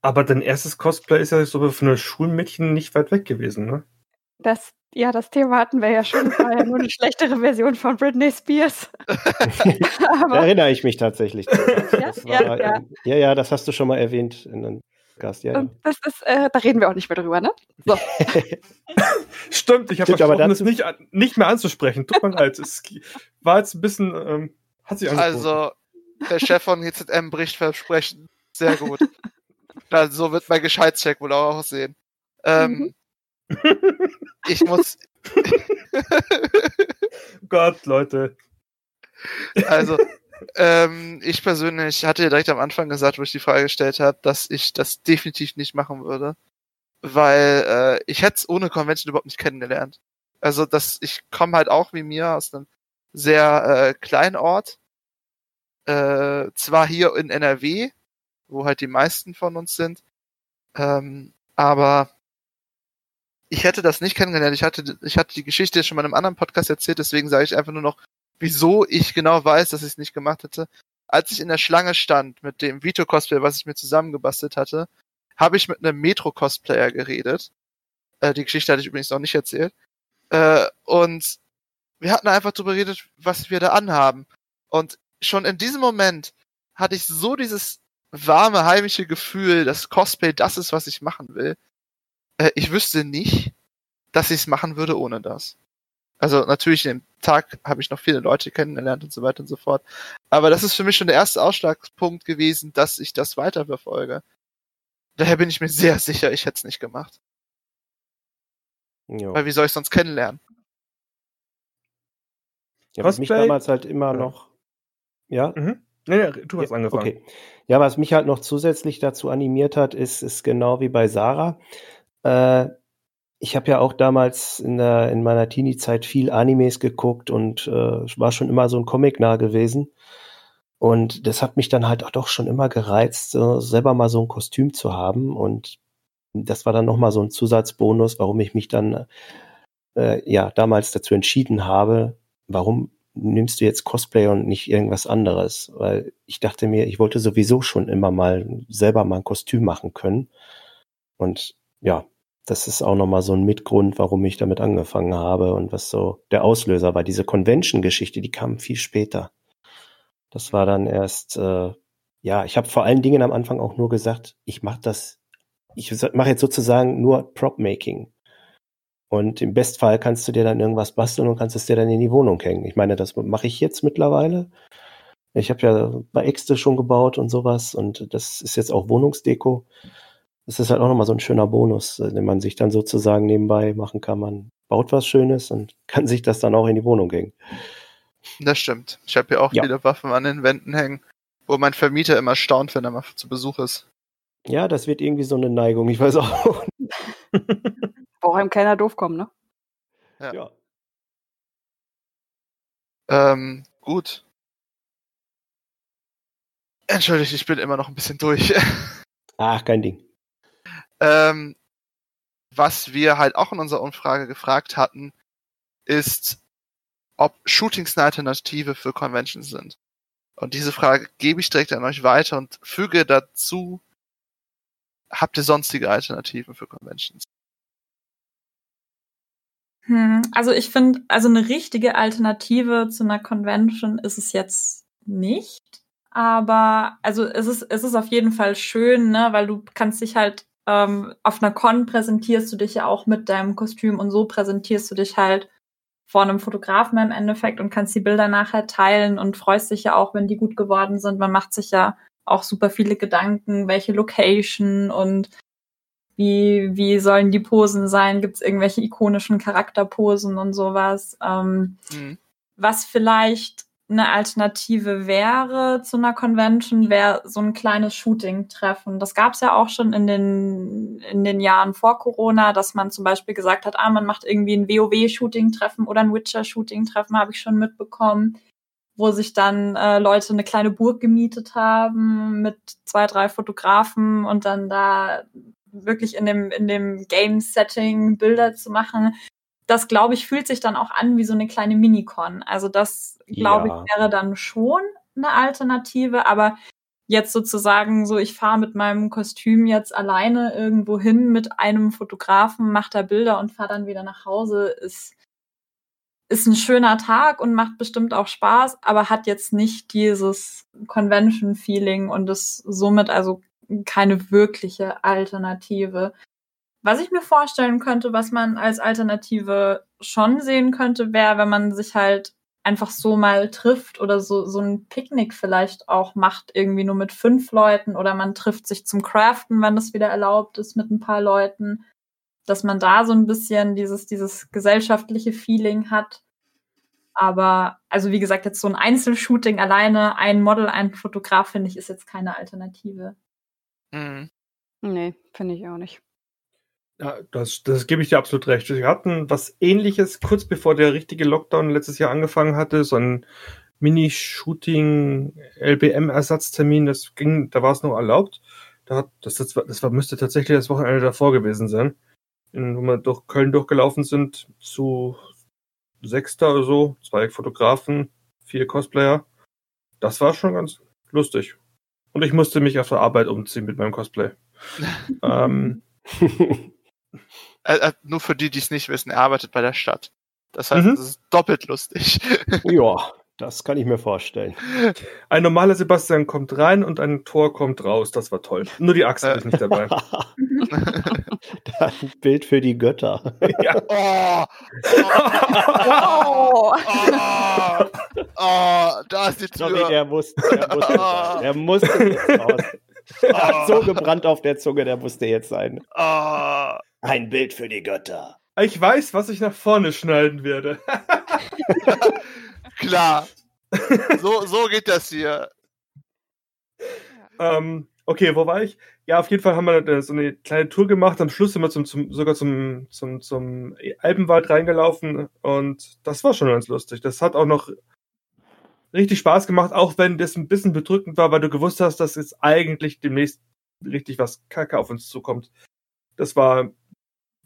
Aber dein erstes Cosplay ist ja so von einer Schulmädchen nicht weit weg gewesen, ne?
Das, ja, das Thema hatten wir ja schon. Das war ja nur eine schlechtere Version von Britney Spears.
Da erinnere ich mich tatsächlich.
Ja,
Das
ja,
war,
ja.
ähm, ja, ja, das hast du schon mal erwähnt in einem Gast. Ja, ja.
und das ist, äh, da reden wir auch nicht mehr drüber, ne? So.
Stimmt, ich habe versprochen, es
dazu-
nicht, nicht mehr anzusprechen. Tut mir leid. Es war jetzt ein bisschen, ähm, hat sich angeboten.
also, der Chef von GZM bricht Versprechen. Sehr gut. Also, so wird mein Gescheitscheck wohl auch aussehen. Ähm, ich muss,
Gott, Leute.
also, ähm, ich persönlich hatte ja direkt am Anfang gesagt, wo ich die Frage gestellt habe, dass ich das definitiv nicht machen würde. weil äh, ich hätte es ohne Convention überhaupt nicht kennengelernt. Also das, ich komme halt auch wie mir aus einem sehr äh, kleinen Ort, äh, zwar hier in NRW, wo halt die meisten von uns sind, ähm, aber ich hätte das nicht kennengelernt. Ich hatte, ich hatte die Geschichte schon mal in einem anderen Podcast erzählt, deswegen sage ich einfach nur noch, wieso ich genau weiß, dass ich es nicht gemacht hätte. Als ich in der Schlange stand mit dem Vito-Cosplay, was ich mir zusammengebastelt hatte, habe ich mit einem Metro-Cosplayer geredet. Äh, die Geschichte hatte ich übrigens noch nicht erzählt. Äh, und wir hatten einfach darüber geredet, was wir da anhaben. Und schon in diesem Moment hatte ich so dieses warme, heimische Gefühl, dass Cosplay das ist, was ich machen will. Äh, ich wüsste nicht, dass ich es machen würde ohne das. Also natürlich, in dem Tag habe ich noch viele Leute kennengelernt und so weiter und so fort. Aber das ist für mich schon der erste Ausschlagspunkt gewesen, dass ich das weiterverfolge. Daher bin ich mir sehr sicher, ich hätte es nicht gemacht.
Jo.
Weil wie soll ich sonst kennenlernen?
Ja, was mich damals halt immer
Ja.
noch. Ja,
Mhm. Nee, nee, du hast
Ja,
angefangen.
Okay. Ja, was mich halt noch zusätzlich dazu animiert hat, ist, ist genau wie bei Sarah. Äh, ich habe ja auch damals in, der, in meiner Teenie-Zeit viel Animes geguckt und äh, war schon immer so ein Comic nah gewesen. Und das hat mich dann halt auch doch schon immer gereizt, so selber mal so ein Kostüm zu haben. Und das war dann nochmal so ein Zusatzbonus, warum ich mich dann äh, ja damals dazu entschieden habe, warum nimmst du jetzt Cosplay und nicht irgendwas anderes? Weil ich dachte mir, ich wollte sowieso schon immer mal selber mal ein Kostüm machen können. Und ja, das ist auch nochmal so ein Mitgrund, warum ich damit angefangen habe und was so der Auslöser war. Diese Convention-Geschichte, die kam viel später. Das war dann erst, äh, ja, ich habe vor allen Dingen am Anfang auch nur gesagt, ich mache das, ich mache jetzt sozusagen nur Prop-Making. Und im Bestfall kannst du dir dann irgendwas basteln und kannst es dir dann in die Wohnung hängen. Ich meine, das mache ich jetzt mittlerweile. Ich habe ja bei Äxte schon gebaut und sowas und das ist jetzt auch Wohnungsdeko. Das ist halt auch nochmal so ein schöner Bonus, äh, den man sich dann sozusagen nebenbei machen kann. Man baut was Schönes und kann sich das dann auch in die Wohnung hängen.
Das stimmt. Ich habe hier auch
Ja.
viele Waffen an den Wänden hängen, wo mein Vermieter immer staunt, wenn er mal zu Besuch ist.
Ja, das wird irgendwie so eine Neigung. Ich weiß auch.
Braucht einem keiner doof kommen, ne?
Ja.
Ja.
Ähm, gut. Entschuldigt, ich bin immer noch ein bisschen durch.
Ach, kein Ding.
ähm, was wir halt auch in unserer Umfrage gefragt hatten, ist, ob Shootings eine Alternative für Conventions sind. Und diese Frage gebe ich direkt an euch weiter und füge dazu, habt ihr sonstige Alternativen für Conventions?
Hm, also ich finde, also eine richtige Alternative zu einer Convention ist es jetzt nicht. Aber also es ist, es ist auf jeden Fall schön, ne, weil du kannst dich halt ähm, auf einer Con präsentierst du dich ja auch mit deinem Kostüm und so präsentierst du dich halt vor einem Fotografen im Endeffekt und kannst die Bilder nachher teilen und freust dich ja auch, wenn die gut geworden sind. Man macht sich ja auch super viele Gedanken, welche Location und wie, wie sollen die Posen sein? Gibt es irgendwelche ikonischen Charakterposen und sowas? Ähm,
Hm.
was vielleicht eine Alternative wäre zu einer Convention, wäre so ein kleines Shooting-Treffen. Das gab es ja auch schon in den, in den Jahren vor Corona, dass man zum Beispiel gesagt hat, ah, man macht irgendwie ein WoW-Shooting-Treffen oder ein Witcher-Shooting-Treffen, habe ich schon mitbekommen, wo sich dann äh, Leute eine kleine Burg gemietet haben mit zwei, drei Fotografen und dann da wirklich in dem, in dem Game-Setting Bilder zu machen das, glaube ich, fühlt sich dann auch an wie so eine kleine Minicon. Also das, glaube
Ja.
ich, wäre dann schon eine Alternative, aber jetzt sozusagen so, ich fahre mit meinem Kostüm jetzt alleine irgendwo hin mit einem Fotografen, mache da Bilder und fahre dann wieder nach Hause, ist, ist ein schöner Tag und macht bestimmt auch Spaß, aber hat jetzt nicht dieses Convention-Feeling und ist somit also keine wirkliche Alternative. Was ich mir vorstellen könnte, was man als Alternative schon sehen könnte, wäre, wenn man sich halt einfach so mal trifft oder so, so ein Picknick vielleicht auch macht, irgendwie nur mit fünf Leuten oder man trifft sich zum Craften, wenn das wieder erlaubt ist, mit ein paar Leuten, dass man da so ein bisschen dieses, dieses gesellschaftliche Feeling hat. Aber, also wie gesagt, jetzt so ein Einzelshooting alleine, ein Model, ein Fotograf, finde ich, ist jetzt keine Alternative.
Hm.
Nee, finde ich auch nicht.
Ja, das, das gebe ich dir absolut recht. Wir hatten was ähnliches kurz bevor der richtige Lockdown letztes Jahr angefangen hatte, so ein Mini-Shooting LBM-Ersatztermin, das ging, da war es noch erlaubt. Da hat, das, das, war, das war, müsste tatsächlich das Wochenende davor gewesen sein. In, wo wir durch Köln durchgelaufen sind, zu Sechster oder so, zwei Fotografen, vier Cosplayer. Das war schon ganz lustig. Und ich musste mich auf der Arbeit umziehen mit meinem Cosplay. ähm,
Äh, äh, nur für die, die es nicht wissen, er arbeitet bei der Stadt. Das heißt,
Mhm.
es ist doppelt lustig.
ja, das kann ich mir vorstellen.
ein normaler Sebastian kommt rein und ein Tor kommt raus. Das war toll. Nur die Axt hatte ich nicht dabei.
ein Bild für die Götter.
ja.
Oh,
Oh.
oh, oh, da ist die Tür.
Sorry, der musste, der musste sein. Der musste jetzt raus. Der hat so gebrannt auf der Zunge, der musste jetzt sein.
oh.
Ein Bild für die Götter.
Ich weiß, was ich nach vorne schneiden werde.
Klar. So, so geht das hier.
ähm, okay, wo war ich? Ja, auf jeden Fall haben wir so eine kleine Tour gemacht. Am Schluss sind wir zum, zum, sogar zum, zum, zum Alpenwald reingelaufen und das war schon ganz lustig. Das hat auch noch richtig Spaß gemacht, auch wenn das ein bisschen bedrückend war, weil du gewusst hast, dass jetzt eigentlich demnächst richtig was Kacke auf uns zukommt. Das war,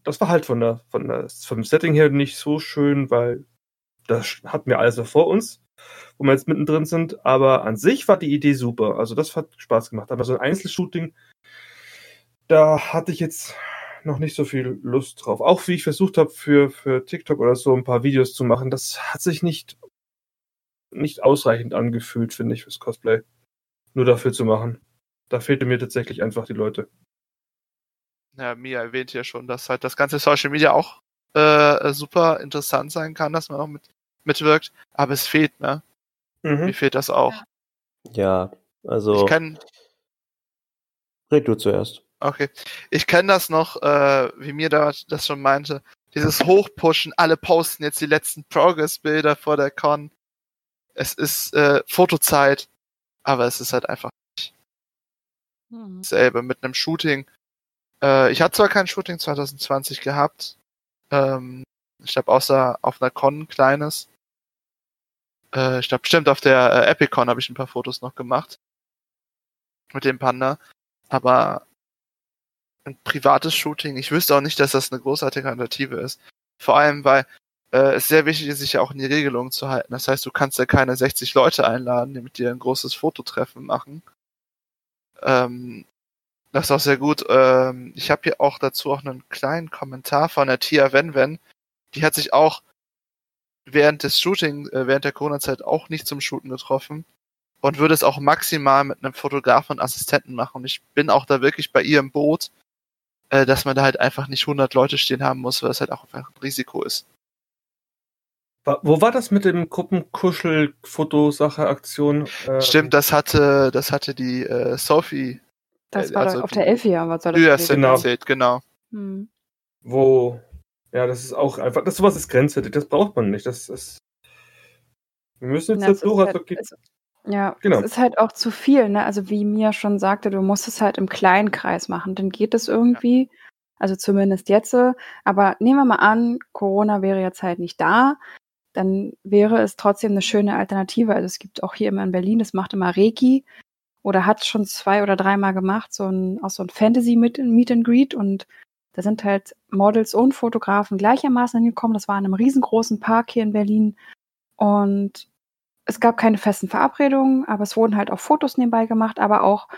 das war halt von der, von der, vom Setting her nicht so schön, weil das hatten wir alles noch vor uns, wo wir jetzt mittendrin sind. Aber an sich war die Idee super. Also das hat Spaß gemacht. Aber so ein Einzelshooting, da hatte ich jetzt noch nicht so viel Lust drauf. Auch wie ich versucht habe, für, für TikTok oder so ein paar Videos zu machen, das hat sich nicht, nicht ausreichend angefühlt, finde ich, fürs Cosplay. Nur dafür zu machen. Da fehlte mir tatsächlich einfach die Leute.
Ja, Mia erwähnt ja schon, dass halt das ganze Social Media auch äh, super interessant sein kann, dass man auch mit, mitwirkt. Aber es fehlt, ne? Mir
Mhm.
fehlt das auch.
Ja, also
Ich kenn,
red du zuerst.
okay. Ich kenne das noch, äh, wie mir da das schon meinte. Dieses Hochpushen, alle posten jetzt die letzten Progress-Bilder vor der Con. Es ist äh, Fotozeit, aber es ist halt einfach
Hm.
dasselbe mit einem Shooting. Äh, ich hatte zwar kein Shooting 2020 gehabt. Ähm, ich glaube, außer auf einer Con ein kleines. Äh, ich glaube, bestimmt auf der äh, Epicon habe ich ein paar Fotos noch gemacht. Mit dem Panda. Aber ein privates Shooting, ich wüsste auch nicht, dass das eine großartige Alternative ist. Vor allem, weil äh, es sehr wichtig ist, sich ja auch in die Regelungen zu halten. Das heißt, du kannst ja keine 60 Leute einladen, die mit dir ein großes Fototreffen machen. Ähm, das ist auch sehr gut. Ähm, ich habe hier auch dazu auch einen kleinen Kommentar von der Tia Wenwen. Die hat sich auch während des Shooting, äh, während der Corona-Zeit auch nicht zum Shooten getroffen und würde es auch maximal mit einem Fotografen und Assistenten machen. Und ich bin auch da wirklich bei ihr im Boot, äh, dass man da halt einfach nicht 100 Leute stehen haben muss, weil es halt auch einfach ein Risiko ist.
Wo war das mit dem Gruppenkuschel-Fotosache-Aktion? Äh,
Stimmt, das hatte, das hatte die äh, Sophie
Das
Äh,
war
also
doch auf
die-
der Elfia, was soll das gewesen
genau.
erzählt, genau.
Hm.
Wo, ja, das ist auch einfach, das sowas ist grenzwertig, das braucht man nicht. Das ist. Wir müssen jetzt
Ja,
das
ist
durch,
halt, es, ja,
Genau.
es ist halt auch zu viel, ne? Also wie Mia schon sagte, du musst es halt im kleinen Kreis machen. Dann geht es irgendwie, also zumindest jetzt. Aber nehmen wir mal an, Corona wäre jetzt halt nicht da, dann wäre es trotzdem eine schöne Alternative. Also es gibt auch hier immer in Berlin, das macht immer Reiki oder hat schon zwei oder dreimal gemacht, so ein, auch so ein Fantasy Meet, Meet and Greet und da sind halt Models und Fotografen gleichermaßen hingekommen. Das war in einem riesengroßen Park hier in Berlin. Und es gab keine festen Verabredungen, aber es wurden halt auch Fotos nebenbei gemacht, aber auch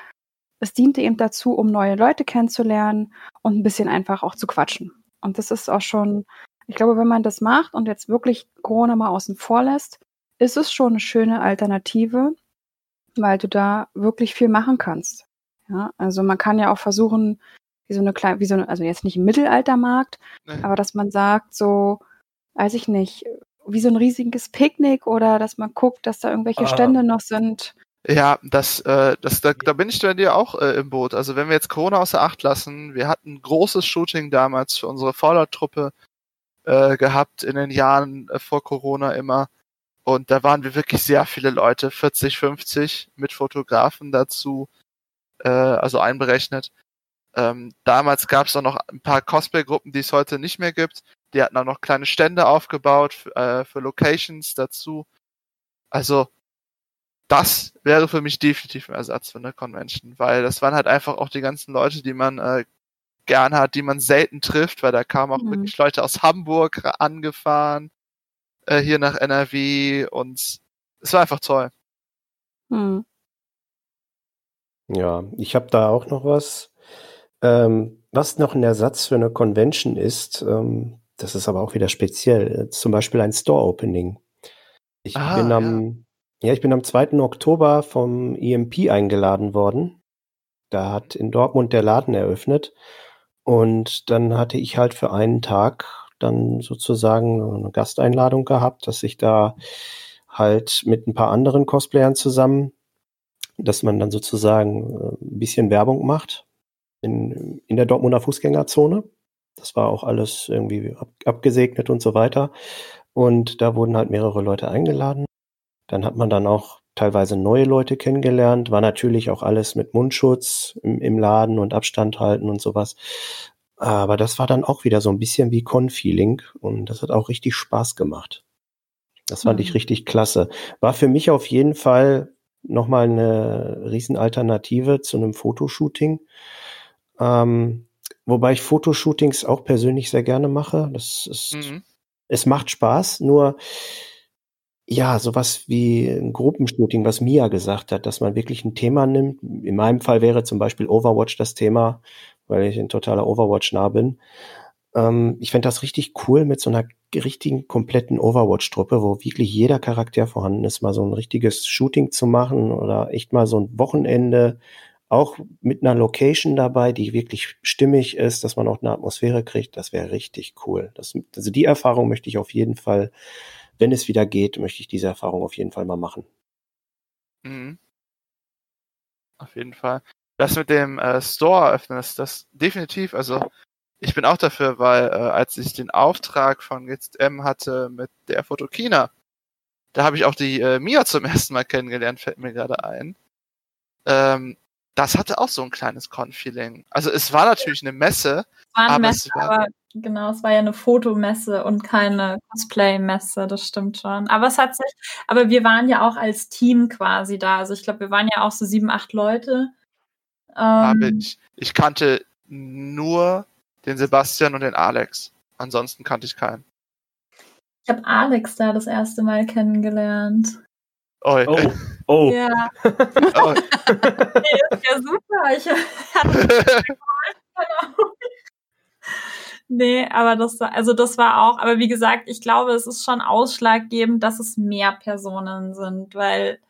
es diente eben dazu, um neue Leute kennenzulernen und ein bisschen einfach auch zu quatschen. Und das ist auch schon, ich glaube, wenn man das macht und jetzt wirklich Corona mal außen vor lässt, ist es schon eine schöne Alternative, weil du da wirklich viel machen kannst. Ja, also man kann ja auch versuchen, wie so eine kleine, wie so eine, also jetzt nicht Mittelaltermarkt, aber dass man sagt, so, weiß ich nicht, wie so ein riesiges Picknick oder dass man guckt, dass da irgendwelche
Ah.
Stände noch sind.
Ja, das, äh, das, da, da bin ich bei dir auch äh, im Boot. Also wenn wir jetzt Corona außer Acht lassen, wir hatten ein großes Shooting damals für unsere Fallout-Truppe äh, gehabt in den Jahren äh, vor Corona immer. Und da waren wir wirklich sehr viele Leute, 40, 50 mit Fotografen dazu, äh, also einberechnet. Ähm, damals gab es auch noch ein paar Cosplay-Gruppen, die es heute nicht mehr gibt. Die hatten auch noch kleine Stände aufgebaut äh, für Locations dazu. Also das wäre für mich definitiv ein Ersatz für eine Convention, weil das waren halt einfach auch die ganzen Leute, die man äh, gern hat, die man selten trifft, weil da kamen auch mhm. wirklich Leute aus Hamburg angefahren, äh, hier nach NRW und es war einfach toll.
Mhm. Ja, ich habe da auch noch was. Ähm, was noch ein Ersatz für eine Convention ist, ähm, das ist aber auch wieder speziell, zum Beispiel ein Store-Opening. Ich ah, bin am, ja. ja. ich bin am 2. Oktober vom EMP eingeladen worden. Da hat in Dortmund der Laden eröffnet. Und dann hatte ich halt für einen Tag dann sozusagen eine Gasteinladung gehabt, dass ich da halt mit ein paar anderen Cosplayern zusammen, dass man dann sozusagen äh, ein bisschen Werbung macht in, in der Dortmunder Fußgängerzone. Das war auch alles irgendwie ab, abgesegnet und so weiter. Und da wurden halt mehrere Leute eingeladen. Dann hat man dann auch teilweise neue Leute kennengelernt, war natürlich auch alles mit Mundschutz im, im Laden und Abstand halten und sowas. Aber das war dann auch wieder so ein bisschen wie Con-Feeling und das hat auch richtig Spaß gemacht. Das fand mhm. ich richtig klasse. War für mich auf jeden Fall nochmal eine Riesenalternative zu einem Fotoshooting. Ähm, wobei ich Fotoshootings auch persönlich sehr gerne mache. Das ist, mhm. es macht Spaß, nur ja, sowas wie ein Gruppenshooting, was Mia gesagt hat, dass man wirklich ein Thema nimmt. In meinem Fall wäre zum Beispiel Overwatch das Thema, weil ich ein totaler Overwatch-nah bin. Ähm, ich fände das richtig cool mit so einer richtigen, kompletten Overwatch-Truppe, wo wirklich jeder Charakter vorhanden ist, mal so ein richtiges Shooting zu machen oder echt mal so ein Wochenende, auch mit einer Location dabei, die wirklich stimmig ist, dass man auch eine Atmosphäre kriegt. Das wäre richtig cool. Das, also die Erfahrung möchte ich auf jeden Fall wenn es wieder geht, möchte ich diese Erfahrung auf jeden Fall mal machen.
Mhm. Auf jeden Fall. Das mit dem äh, Store öffnen, das, das definitiv, also ich bin auch dafür, weil äh, als ich den Auftrag von GZM hatte mit der Fotokina, da habe ich auch die äh, Mia zum ersten Mal kennengelernt, fällt mir gerade ein. Ähm, das hatte auch so ein kleines Con-Feeling. Also es war natürlich eine Messe.
War eine aber Messe, war, aber genau, es war ja eine Fotomesse und keine Cosplay-Messe, das stimmt schon. Aber es hat sich, aber wir waren ja auch als Team quasi da. Also ich glaube, wir waren ja auch so sieben, acht Leute.
Ähm, ich, ich kannte nur den Sebastian und den Alex. Ansonsten kannte ich keinen.
Ich habe Alex da das erste Mal kennengelernt.
Oh. oh. oh.
Ja. oh. nee, ist ja super. Ich hatte Nee, aber das, also das war auch, aber wie gesagt, ich glaube, es ist schon ausschlaggebend, dass es mehr Personen sind, weil,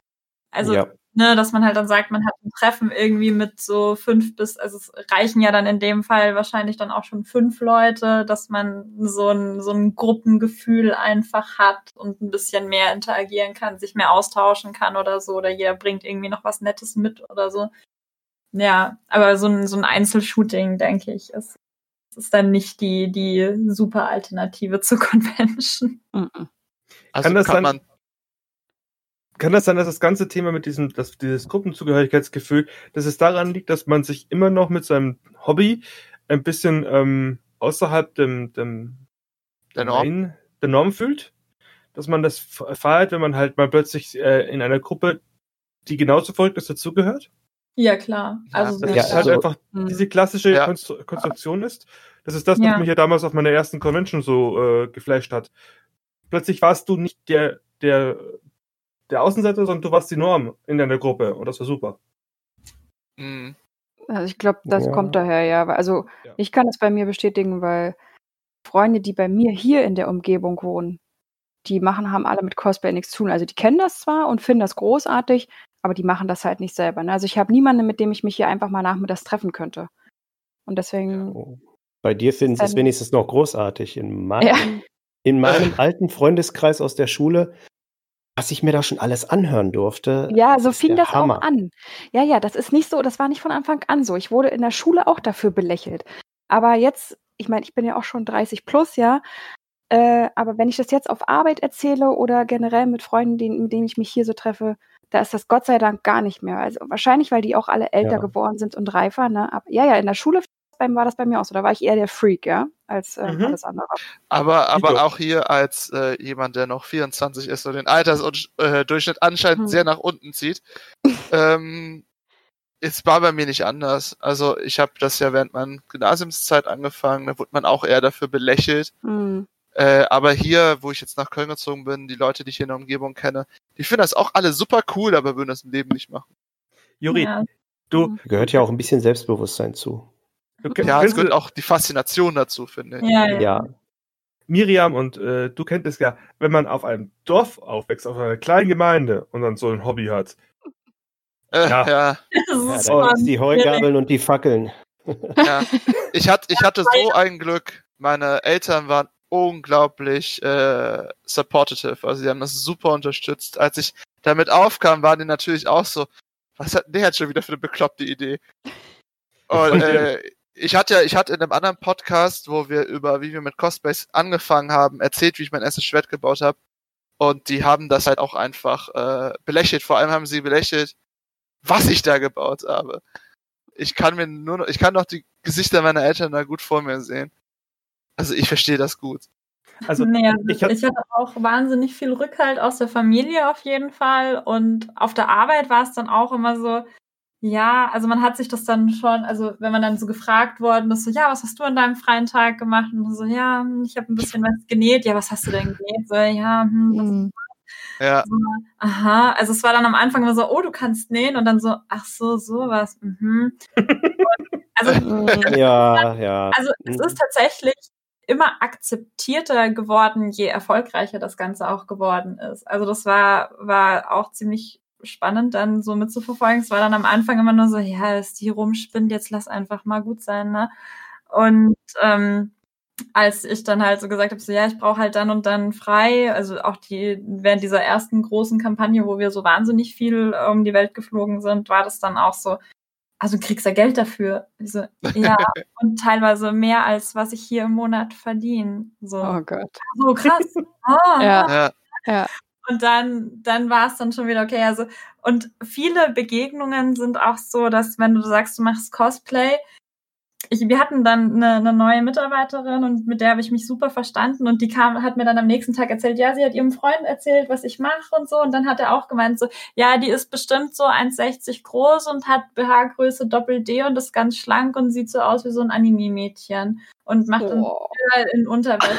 also, ja. Ne, dass man halt dann sagt, man hat ein Treffen irgendwie mit so fünf bis, also es reichen ja dann in dem Fall wahrscheinlich dann auch schon fünf Leute, dass man so ein, so ein Gruppengefühl einfach hat und ein bisschen mehr interagieren kann, sich mehr austauschen kann oder so, oder jeder bringt irgendwie noch was Nettes mit oder so. Ja, aber so ein, so ein Einzelshooting, denke ich, ist ist dann nicht die, die super Alternative zur Convention.
Also kann das kann man kann das sein, dass das ganze Thema mit diesem, dass dieses Gruppenzugehörigkeitsgefühl, dass es daran liegt, dass man sich immer noch mit seinem Hobby ein bisschen ähm, außerhalb dem, dem
der Norm.
der Norm fühlt? Dass man das feiert, wenn man halt mal plötzlich äh, in einer Gruppe, die genauso verrückt ist, dazugehört?
Ja, klar.
Also, dass ja, es halt also, einfach mh. diese klassische ja. Konstruktion ist. Das ist das, was ja. mich ja damals auf meiner ersten Convention so äh, geflasht hat. Plötzlich warst du nicht der, der, der Außenseiter, sondern du warst die Norm in deiner Gruppe. Und das war super.
Mhm. Also ich glaube, das ja. kommt daher, ja. Also ich kann es bei mir bestätigen, weil Freunde, die bei mir hier in der Umgebung wohnen, die machen, haben alle mit Cosplay nichts zu tun. Also die kennen das zwar und finden das großartig, aber die machen das halt nicht selber. Ne? Also ich habe niemanden, mit dem ich mich hier einfach mal nachmittags treffen könnte. Und deswegen.
Bei dir finden sie es wenigstens noch großartig. In, mein, ja. in meinem alten Freundeskreis aus der Schule, was ich mir da schon alles anhören durfte.
Ja, so fing das Hammer. auch an. Ja, ja, das ist nicht so, das war nicht von Anfang an so. Ich wurde in der Schule auch dafür belächelt. Aber jetzt, ich meine, ich bin ja auch schon 30 plus, ja. Äh, aber wenn ich das jetzt auf Arbeit erzähle oder generell mit Freunden, die, mit denen ich mich hier so treffe, da ist das Gott sei Dank gar nicht mehr. Also wahrscheinlich, weil die auch alle älter
Ja.
geworden sind und reifer. Ne? Aber, ja, ja, in der Schule beim- war das bei mir auch so. Da war ich eher der Freak, ja, als äh,
Mhm.
alles andere.
Aber, aber auch hier als äh, jemand, der noch 24 ist und den Altersdurchschnitt anscheinend
Hm.
sehr nach unten zieht, ähm, es war bei mir nicht anders. Also ich habe das ja während meiner Gymnasiumszeit angefangen, da wurde man auch eher dafür belächelt.
Hm.
Äh, aber hier, wo ich jetzt nach Köln gezogen bin, die Leute, die ich hier in der Umgebung kenne, die finden das auch alle super cool, aber würden das im Leben nicht machen.
Juri,
Ja.
du,
Gehört ja auch ein bisschen Selbstbewusstsein zu.
Ja, es gehört auch die Faszination dazu, finde ich.
Ja, ja.
Ja,
Miriam und äh, du kennt es ja, wenn man auf einem Dorf aufwächst, auf einer kleinen Gemeinde und dann so ein Hobby hat.
Äh,
Ja.
ja.
Das
ja
ist
die Heugabeln und die Fackeln.
Ja. Ich, hat, ich hatte so ein Glück. Meine Eltern waren unglaublich äh, supportive. Also die haben das super unterstützt. Als ich damit aufkam, waren die natürlich auch so, was hat der jetzt schon wieder für eine bekloppte Idee? Und äh, ich hatte ja, ich hatte in einem anderen Podcast, wo wir über, wie wir mit Cosplays angefangen haben, erzählt, wie ich mein erstes Schwert gebaut habe. Und die haben das halt auch einfach äh, belächelt. Vor allem haben sie belächelt, was ich da gebaut habe. Ich kann mir nur noch, ich kann noch die Gesichter meiner Eltern da gut vor mir sehen. Also ich verstehe das gut.
Also
also
ich
ich,
hab-
hatte auch wahnsinnig viel Rückhalt aus der Familie auf jeden Fall. Und auf der Arbeit war es dann auch immer so, ja, also man hat sich das dann schon, also wenn man dann so gefragt worden ist, so, ja, was hast du an deinem freien Tag gemacht? Und so, ja, hm, ich habe ein bisschen was genäht. Ja, was hast du denn genäht? So, ja, hm, das
Hm.
Ja,
Aha, also es war dann am Anfang immer so, oh, du kannst nähen und dann so, ach so, sowas. Mhm. Also,
Hm.
Ja, ja.
also es ist tatsächlich immer akzeptierter geworden, je erfolgreicher das Ganze auch geworden ist. Also das war, war auch ziemlich spannend dann so mitzuverfolgen. Es war dann am Anfang immer nur so, ja, ist die rumspinnt, jetzt lass einfach mal gut sein, ne? Und ähm, als ich dann halt so gesagt habe, so ja, ich brauche halt dann und dann frei, also auch die während dieser ersten großen Kampagne, wo wir so wahnsinnig viel um die Welt geflogen sind, war das dann auch so, also du kriegst ja Geld dafür. So, ja, und teilweise mehr als was ich hier im Monat verdiene. So,
Oh Gott.
so krass. Ah,
Ja.
ja,
Ja.
Und dann, dann war es dann schon wieder okay. Also, und viele Begegnungen sind auch so, dass wenn du sagst, du machst Cosplay, ich, wir hatten dann eine, eine neue Mitarbeiterin und mit der habe ich mich super verstanden und die kam, hat mir dann am nächsten Tag erzählt, ja, sie hat ihrem Freund erzählt, was ich mache und so und dann hat er auch gemeint so, ja, die ist bestimmt so 1,60 groß und hat BH-Größe Doppel-D und ist ganz schlank und sieht so aus wie so ein Anime-Mädchen und macht
Oh.
In Unterwäsche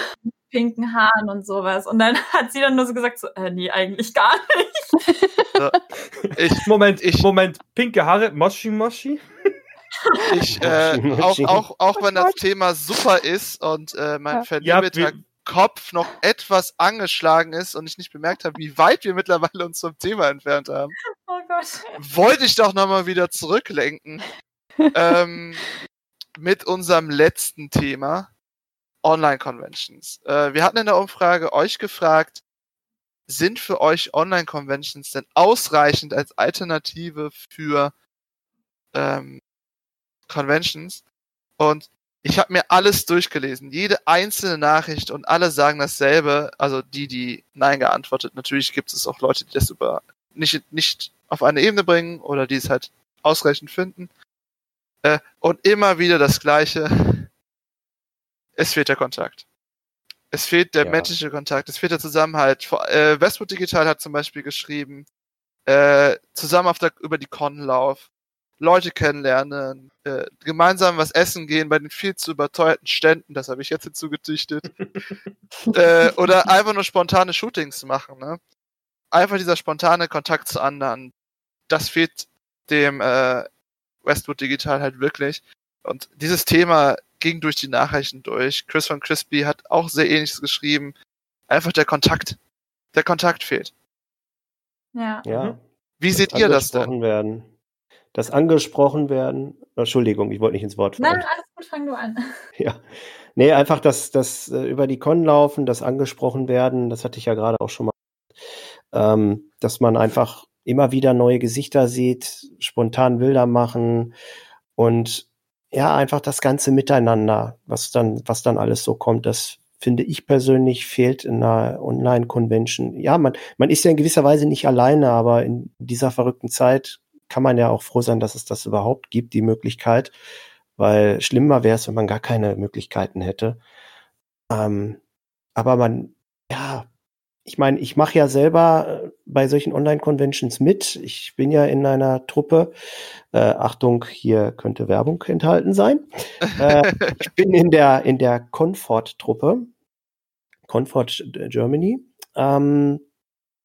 pinken Haaren und sowas und dann hat sie dann nur so gesagt so, äh, nee, eigentlich gar nicht.
ich,
Moment,
Ich-
Moment, pinke Haare, Moshi Moshi?
ich äh, auch, auch, auch wenn das. Thema super ist und äh, mein
Ja.
verliebter
Ja,
Kopf noch etwas angeschlagen ist und ich nicht bemerkt habe, wie weit wir mittlerweile uns vom Thema entfernt haben,
Oh Gott.
wollte ich doch nochmal wieder zurücklenken ähm, mit unserem letzten Thema Online-Conventions. Äh, wir hatten in der Umfrage euch gefragt, sind für euch Online-Conventions denn ausreichend als Alternative für ähm, Conventions? Und ich habe mir alles durchgelesen, jede einzelne Nachricht und alle sagen dasselbe. Also die, die Nein geantwortet. Natürlich gibt es auch Leute, die das über nicht, nicht auf eine Ebene bringen oder die es halt ausreichend finden. Äh, und immer wieder das Gleiche. Es fehlt der Kontakt. Es fehlt der
Ja.
menschliche Kontakt, es fehlt der Zusammenhalt. Äh, Westwood Digital hat zum Beispiel geschrieben, äh, zusammen auf der, über die Con lauf, Leute kennenlernen, äh, gemeinsam was essen gehen bei den viel zu überteuerten Ständen, das habe ich jetzt hinzugedichtet. äh, oder einfach nur spontane Shootings machen, ne? Einfach dieser spontane Kontakt zu anderen, das fehlt dem äh, Westwood Digital halt wirklich. Und dieses Thema ging durch die Nachrichten durch. Chris von Crispy hat auch sehr ähnliches geschrieben. Einfach der Kontakt. Der Kontakt fehlt.
Ja.
Ja.
Mhm.
Wie seht ihr das denn?
angesprochen werden. Das angesprochen werden. Entschuldigung, ich wollte nicht ins Wort
Nein,
fallen.
alles gut, fang du an.
Ja. Nee, einfach das, das äh, über die Con laufen, das angesprochen werden, das hatte ich ja gerade auch schon mal. Ähm, dass man einfach immer wieder neue Gesichter sieht, spontan Bilder machen und ja, einfach das ganze Miteinander, was dann, was dann alles so kommt, das finde ich persönlich, fehlt in einer Online-Convention. Ja, man, man ist ja in gewisser Weise nicht alleine, aber in dieser verrückten Zeit kann man ja auch froh sein, dass es das überhaupt gibt, die Möglichkeit. Weil schlimmer wäre es, wenn man gar keine Möglichkeiten hätte. Ähm, aber man, ja, ich meine, ich mache ja selber äh, bei solchen Online-Conventions mit. Ich bin ja in einer Truppe. Äh, Achtung, hier könnte Werbung enthalten sein. äh, ich bin in der in der Comfort-Truppe, Comfort Germany. Ähm,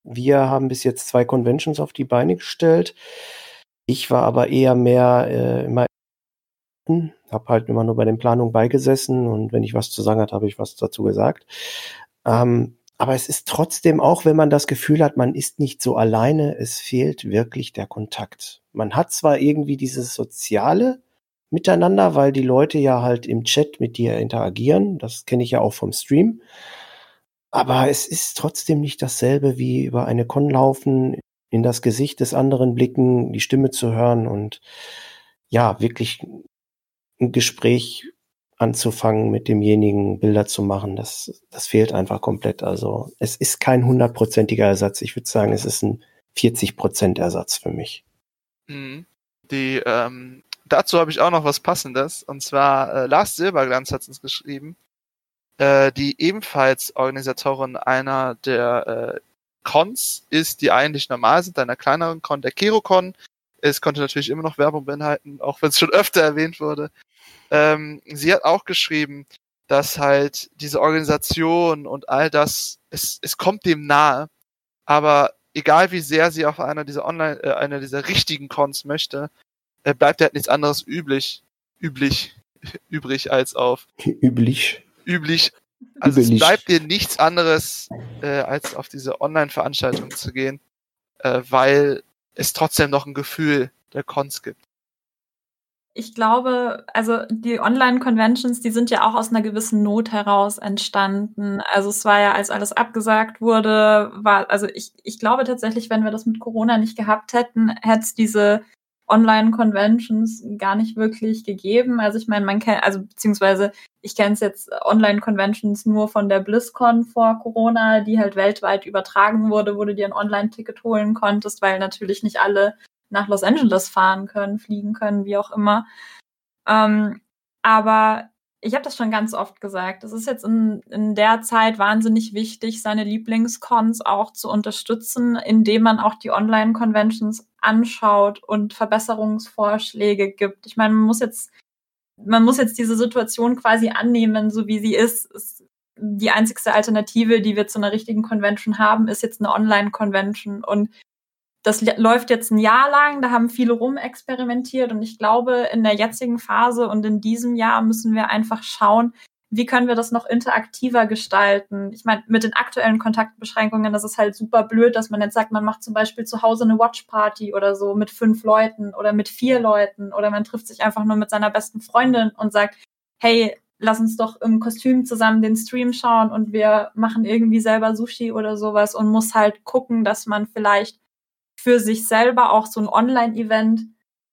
wir haben bis jetzt zwei Conventions auf die Beine gestellt. Ich war aber eher mehr äh, immer habe halt immer nur bei den Planungen beigesessen und wenn ich was zu sagen hatte, habe ich was dazu gesagt. Ähm, aber es ist trotzdem auch, wenn man das Gefühl hat, man ist nicht so alleine, es fehlt wirklich der Kontakt. Man hat zwar irgendwie dieses soziale Miteinander, weil die Leute ja halt im Chat mit dir interagieren, das kenne ich ja auch vom Stream, aber es ist trotzdem nicht dasselbe wie über eine Con laufen, in das Gesicht des anderen blicken, die Stimme zu hören und ja, wirklich ein Gespräch anzufangen, mit demjenigen Bilder zu machen, das, das fehlt einfach komplett. Also es ist kein hundertprozentiger Ersatz. Ich würde sagen, es ist ein 40 Prozent Ersatz für mich.
Mhm. Die, ähm, dazu habe ich auch noch was Passendes. Und zwar äh, Lars Silberglanz hat uns geschrieben, äh, die ebenfalls Organisatorin einer der äh, Cons ist, die eigentlich normal sind, einer kleineren Con, der KeroCon. Es konnte natürlich immer noch Werbung beinhalten, auch wenn es schon öfter erwähnt wurde. Ähm, sie hat auch geschrieben, dass halt diese Organisation und all das, es, es kommt dem nahe, aber egal wie sehr sie auf einer dieser Online, äh, einer dieser richtigen Cons möchte, äh, bleibt halt nichts anderes üblich, üblich, übrig als auf
üblich.
Üblich. Also üblich. es bleibt dir nichts anderes, äh, als auf diese Online-Veranstaltung zu gehen, äh, weil es trotzdem noch ein Gefühl der Cons gibt
ich glaube, also die Online-Conventions, die sind ja auch aus einer gewissen Not heraus entstanden. Also es war ja, als alles abgesagt wurde, war, also ich, ich glaube tatsächlich, wenn wir das mit Corona nicht gehabt hätten, hätte es diese Online-Conventions gar nicht wirklich gegeben. Also ich meine, man kennt, also beziehungsweise ich kenne es jetzt Online-Conventions nur von der BlizzCon vor Corona, die halt weltweit übertragen wurde, wo du dir ein Online-Ticket holen konntest, weil natürlich nicht alle nach Los Angeles fahren können, fliegen können, wie auch immer. Ähm, aber ich habe das schon ganz oft gesagt. Es ist jetzt in, in der Zeit wahnsinnig wichtig, seine Lieblingscons auch zu unterstützen, indem man auch die Online-Conventions anschaut und Verbesserungsvorschläge gibt. Ich meine, man muss jetzt, man muss jetzt diese Situation quasi annehmen, so wie sie ist. Es, die einzigste Alternative, die wir zu einer richtigen Convention haben, ist jetzt eine Online-Convention. Und das läuft jetzt ein Jahr lang, da haben viele rumexperimentiert und ich glaube, in der jetzigen Phase und in diesem Jahr müssen wir einfach schauen, wie können wir das noch interaktiver gestalten? Ich meine, mit den aktuellen Kontaktbeschränkungen, das ist halt super blöd, dass man jetzt sagt, man macht zum Beispiel zu Hause eine Watchparty oder so mit fünf Leuten oder mit vier Leuten oder man trifft sich einfach nur mit seiner besten Freundin und sagt, hey, lass uns doch im Kostüm zusammen den Stream schauen und wir machen irgendwie selber Sushi oder sowas und muss halt gucken, dass man vielleicht für sich selber auch so ein Online-Event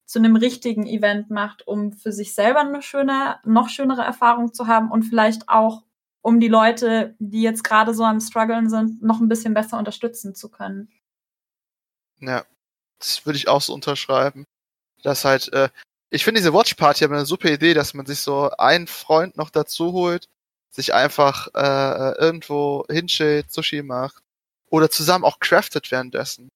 zu einem richtigen Event macht, um für sich selber eine schöne, noch schönere Erfahrung zu haben und vielleicht auch, um die Leute, die jetzt gerade so am struggeln sind, noch ein bisschen besser unterstützen zu können.
Ja, das würde ich auch so unterschreiben. Das halt, äh, ich finde diese Watch Party aber eine super Idee, dass man sich so einen Freund noch dazu holt, sich einfach äh, irgendwo hinschillt, Sushi macht oder zusammen auch craftet währenddessen.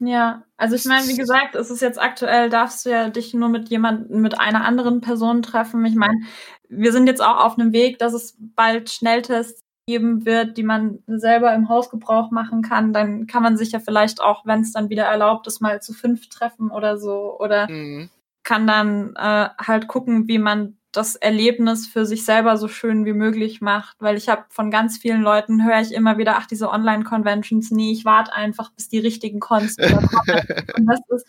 Ja, also ich meine, wie gesagt, es ist jetzt aktuell, darfst du ja dich nur mit jemandem, mit einer anderen Person treffen. Ich meine, wir sind jetzt auch auf einem Weg, dass es bald Schnelltests geben wird, die man selber im Hausgebrauch machen kann. Dann kann man sich ja vielleicht auch, wenn es dann wieder erlaubt ist, mal zu fünf treffen oder so. Oder mhm. kann dann äh, halt gucken, wie man das Erlebnis für sich selber so schön wie möglich macht, weil ich habe von ganz vielen Leuten höre ich immer wieder, ach diese Online-Conventions, nee, ich warte einfach, bis die richtigen Cons kommen.
das ist,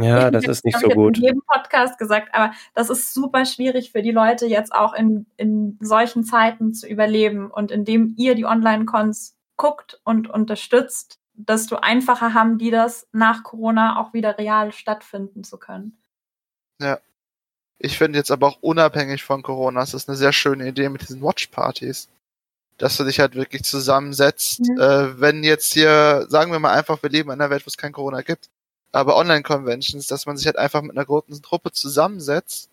ja, das ist nicht so gut.
In jedem Podcast gesagt, aber das ist super schwierig für die Leute jetzt auch in, in solchen Zeiten zu überleben und indem ihr die Online-Cons guckt und unterstützt, desto einfacher haben die das nach Corona auch wieder real stattfinden zu können.
Ja, ich finde jetzt aber auch unabhängig von Corona, es ist eine sehr schöne Idee mit diesen Watch-Partys. dass du dich halt wirklich zusammensetzt.
Mhm.
Äh, wenn jetzt hier, sagen wir mal einfach, wir leben in einer Welt, wo es kein Corona gibt, aber Online-Conventions, dass man sich halt einfach mit einer großen Truppe zusammensetzt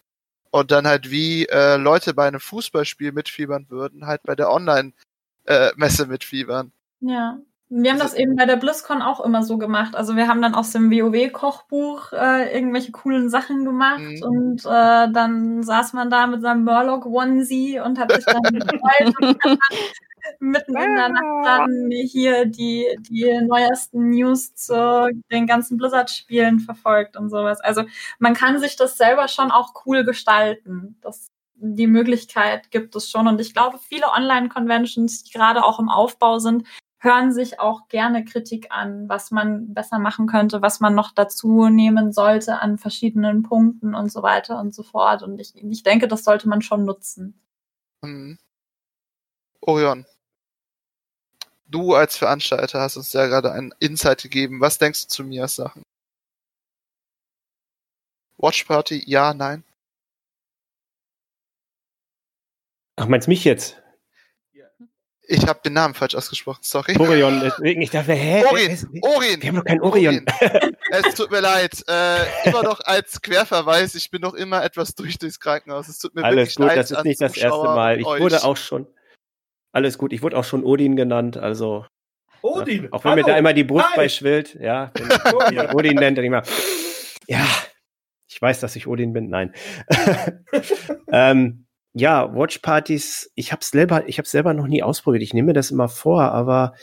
und dann halt wie äh, Leute bei einem Fußballspiel mitfiebern würden, halt bei der Online-Messe mitfiebern.
Ja. Wir haben
Das
das eben bei der BlizzCon auch immer so gemacht. Also wir haben dann aus dem WoW-Kochbuch äh, irgendwelche coolen Sachen gemacht
Mhm.
und äh, dann saß man da mit seinem Murloc-Onesie und hat sich dann gefreut und hat dann mitten in der Nacht dann hier die, die neuesten News zu den ganzen Blizzard-Spielen verfolgt und sowas. Also man kann sich das selber schon auch cool gestalten. Das, die Möglichkeit gibt es schon. Und ich glaube, viele Online-Conventions, die gerade auch im Aufbau sind, hören sich auch gerne Kritik an, was man besser machen könnte, was man noch dazu nehmen sollte an verschiedenen Punkten und so weiter und so fort. Und ich, ich denke, das sollte man schon nutzen.
Mhm. Orion, du als Veranstalter hast uns ja gerade einen Insight gegeben. Was denkst du zu Mias Sachen? Watch Party, ja, nein?
Ach, meinst mich jetzt?
Ich habe den Namen falsch ausgesprochen, sorry.
Orion, deswegen, ich dachte, hä?
Orin, Orin!
Wir haben doch keinen Orion.
Es tut mir leid. Äh, immer noch als Querverweis, ich bin noch immer etwas durch durchs Krankenhaus. Es tut mir
Alles
wirklich
gut,
leid
das ist nicht das erste Mal. Ich
euch.
wurde auch schon. Alles gut, ich wurde auch schon Odin genannt, also.
Odin!
Auch wenn mir
hallo.
da immer die Brust
Hi.
bei schwillt, ja. Wenn
Odin.
ihr Odin nennt, dann immer. Ja, ich weiß, dass ich Odin bin. Nein. ähm, ja, Watchpartys, ich hab's selber, ich hab's selber noch nie ausprobiert. Ich nehme mir das immer vor, aber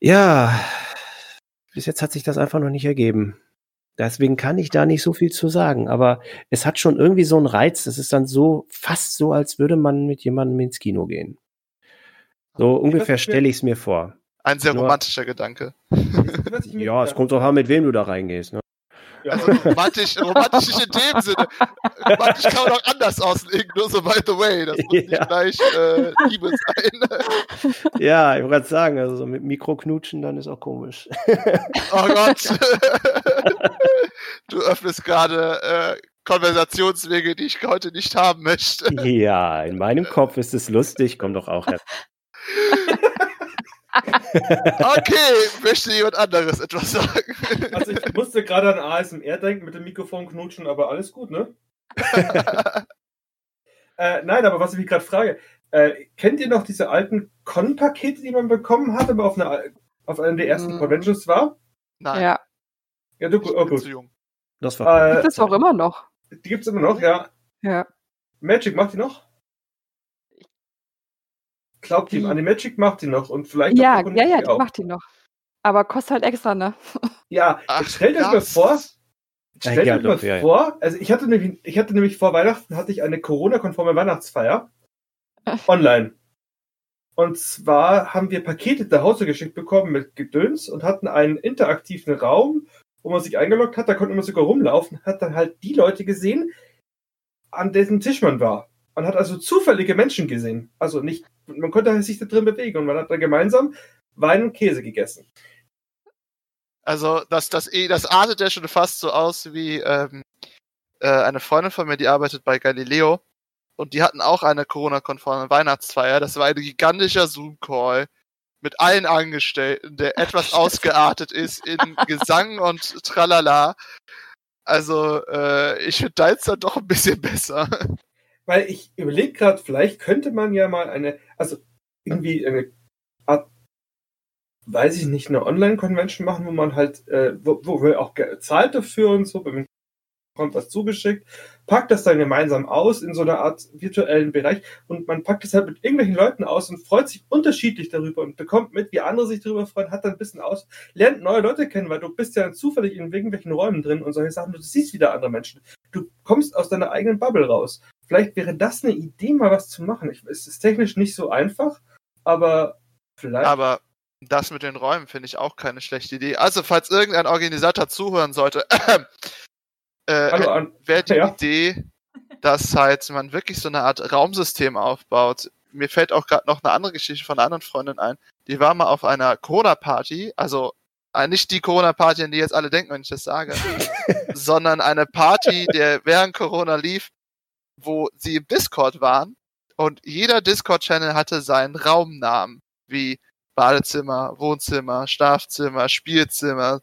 ja, bis jetzt hat sich das einfach noch nicht ergeben. Deswegen kann ich da nicht so viel zu sagen, aber es hat schon irgendwie so einen Reiz. Das ist dann so fast so, als würde man mit jemandem ins Kino gehen. So ungefähr stelle ich es mir vor.
Ein sehr
Nur-
romantischer Gedanke.
Ja, es kommt doch an, mit wem du da reingehst. Ne?
Ja.
Also romantisch, romantisch nicht in dem Sinne. Romantisch kann man auch anders auslegen, nur so by the way. Das muss nicht
Ja.
gleich äh, Liebe sein.
Ja, ich wollte gerade sagen, also so mit Mikroknutschen, dann ist auch komisch.
Oh Gott. Du öffnest gerade äh, Konversationswege, die ich heute nicht haben möchte.
ja, in meinem Kopf ist es lustig, komm doch auch her.
Okay, möchte jemand anderes etwas sagen?
Also ich musste gerade an ASMR denken mit dem Mikrofon knutschen, aber alles gut, ne? Äh, nein, aber was ich mich gerade frage, äh, kennt ihr noch diese alten Con-Pakete, die man bekommen hat, aber auf einer auf einer der ersten
Mhm.
Conventions war?
Nein,
Ja,
Ja, du, oh,
bin zu
gut.
jung.
Das war
Äh,
gibt es auch immer noch.
die gibt's immer noch, ja.
Ja.
Magic macht die noch? Glaubt
Die-
ihr, an die Magic macht die noch und vielleicht
Ja, ja, ja, die
auch.
macht die noch. Aber kostet halt extra, ne?
Ja,
Ach,
stellt euch mal
das-
vor, stellt euch mal
ja.
vor, also ich hatte nämlich, ich hatte nämlich vor Weihnachten hatte ich eine Corona-konforme Weihnachtsfeier online. Und zwar haben wir Pakete nach Hause geschickt bekommen mit Gedöns und hatten einen interaktiven Raum, wo man sich eingeloggt hat, da konnte man sogar rumlaufen, hat dann halt die Leute gesehen, an dessen Tisch man war. Man hat also zufällige Menschen gesehen. Also nicht, man konnte sich da drin bewegen und man hat dann gemeinsam Wein und Käse gegessen.
Also das, das, eh- das artet ja schon fast so aus wie ähm, äh, eine Freundin von mir, die arbeitet bei Galileo und die hatten auch eine Corona-konforme Weihnachtsfeier. Das war ein gigantischer Zoom-Call mit allen Angestellten, der etwas ausgeartet ist in Gesang und Tralala. Also äh, ich finde deins dann doch ein bisschen besser.
Weil ich überlege gerade, vielleicht könnte man ja mal eine, also irgendwie eine Art, weiß ich nicht, eine Online-Convention machen, wo man halt, äh, wo, wo wir auch ge- zahlt dafür und so, man bekommt was zugeschickt, packt das dann gemeinsam aus in so einer Art virtuellen Bereich und man packt es halt mit irgendwelchen Leuten aus und freut sich unterschiedlich darüber und bekommt mit, wie andere sich darüber freuen, hat dann ein bisschen aus, lernt neue Leute kennen, weil du bist ja zufällig in irgendwelchen Räumen drin und solche Sachen, du siehst wieder andere Menschen. Du kommst aus deiner eigenen Bubble raus. Vielleicht wäre das eine Idee, mal was zu machen. Ich, es ist technisch nicht so einfach, aber vielleicht.
Aber das mit den Räumen finde ich auch keine schlechte Idee. Also falls irgendein Organisator zuhören sollte, äh,
Hallo
wäre die
Ja.
Idee, dass halt man wirklich so eine Art Raumsystem aufbaut. Mir fällt auch gerade noch eine andere Geschichte von einer anderen Freundin ein. Die war mal auf einer Corona-Party, also äh, nicht die Corona-Party, an die jetzt alle denken, wenn ich das sage, sondern eine Party, der während Corona lief, wo sie im Discord waren, Und jeder Discord-Channel hatte seinen Raumnamen, wie Badezimmer, Wohnzimmer, Schlafzimmer, Spielzimmer.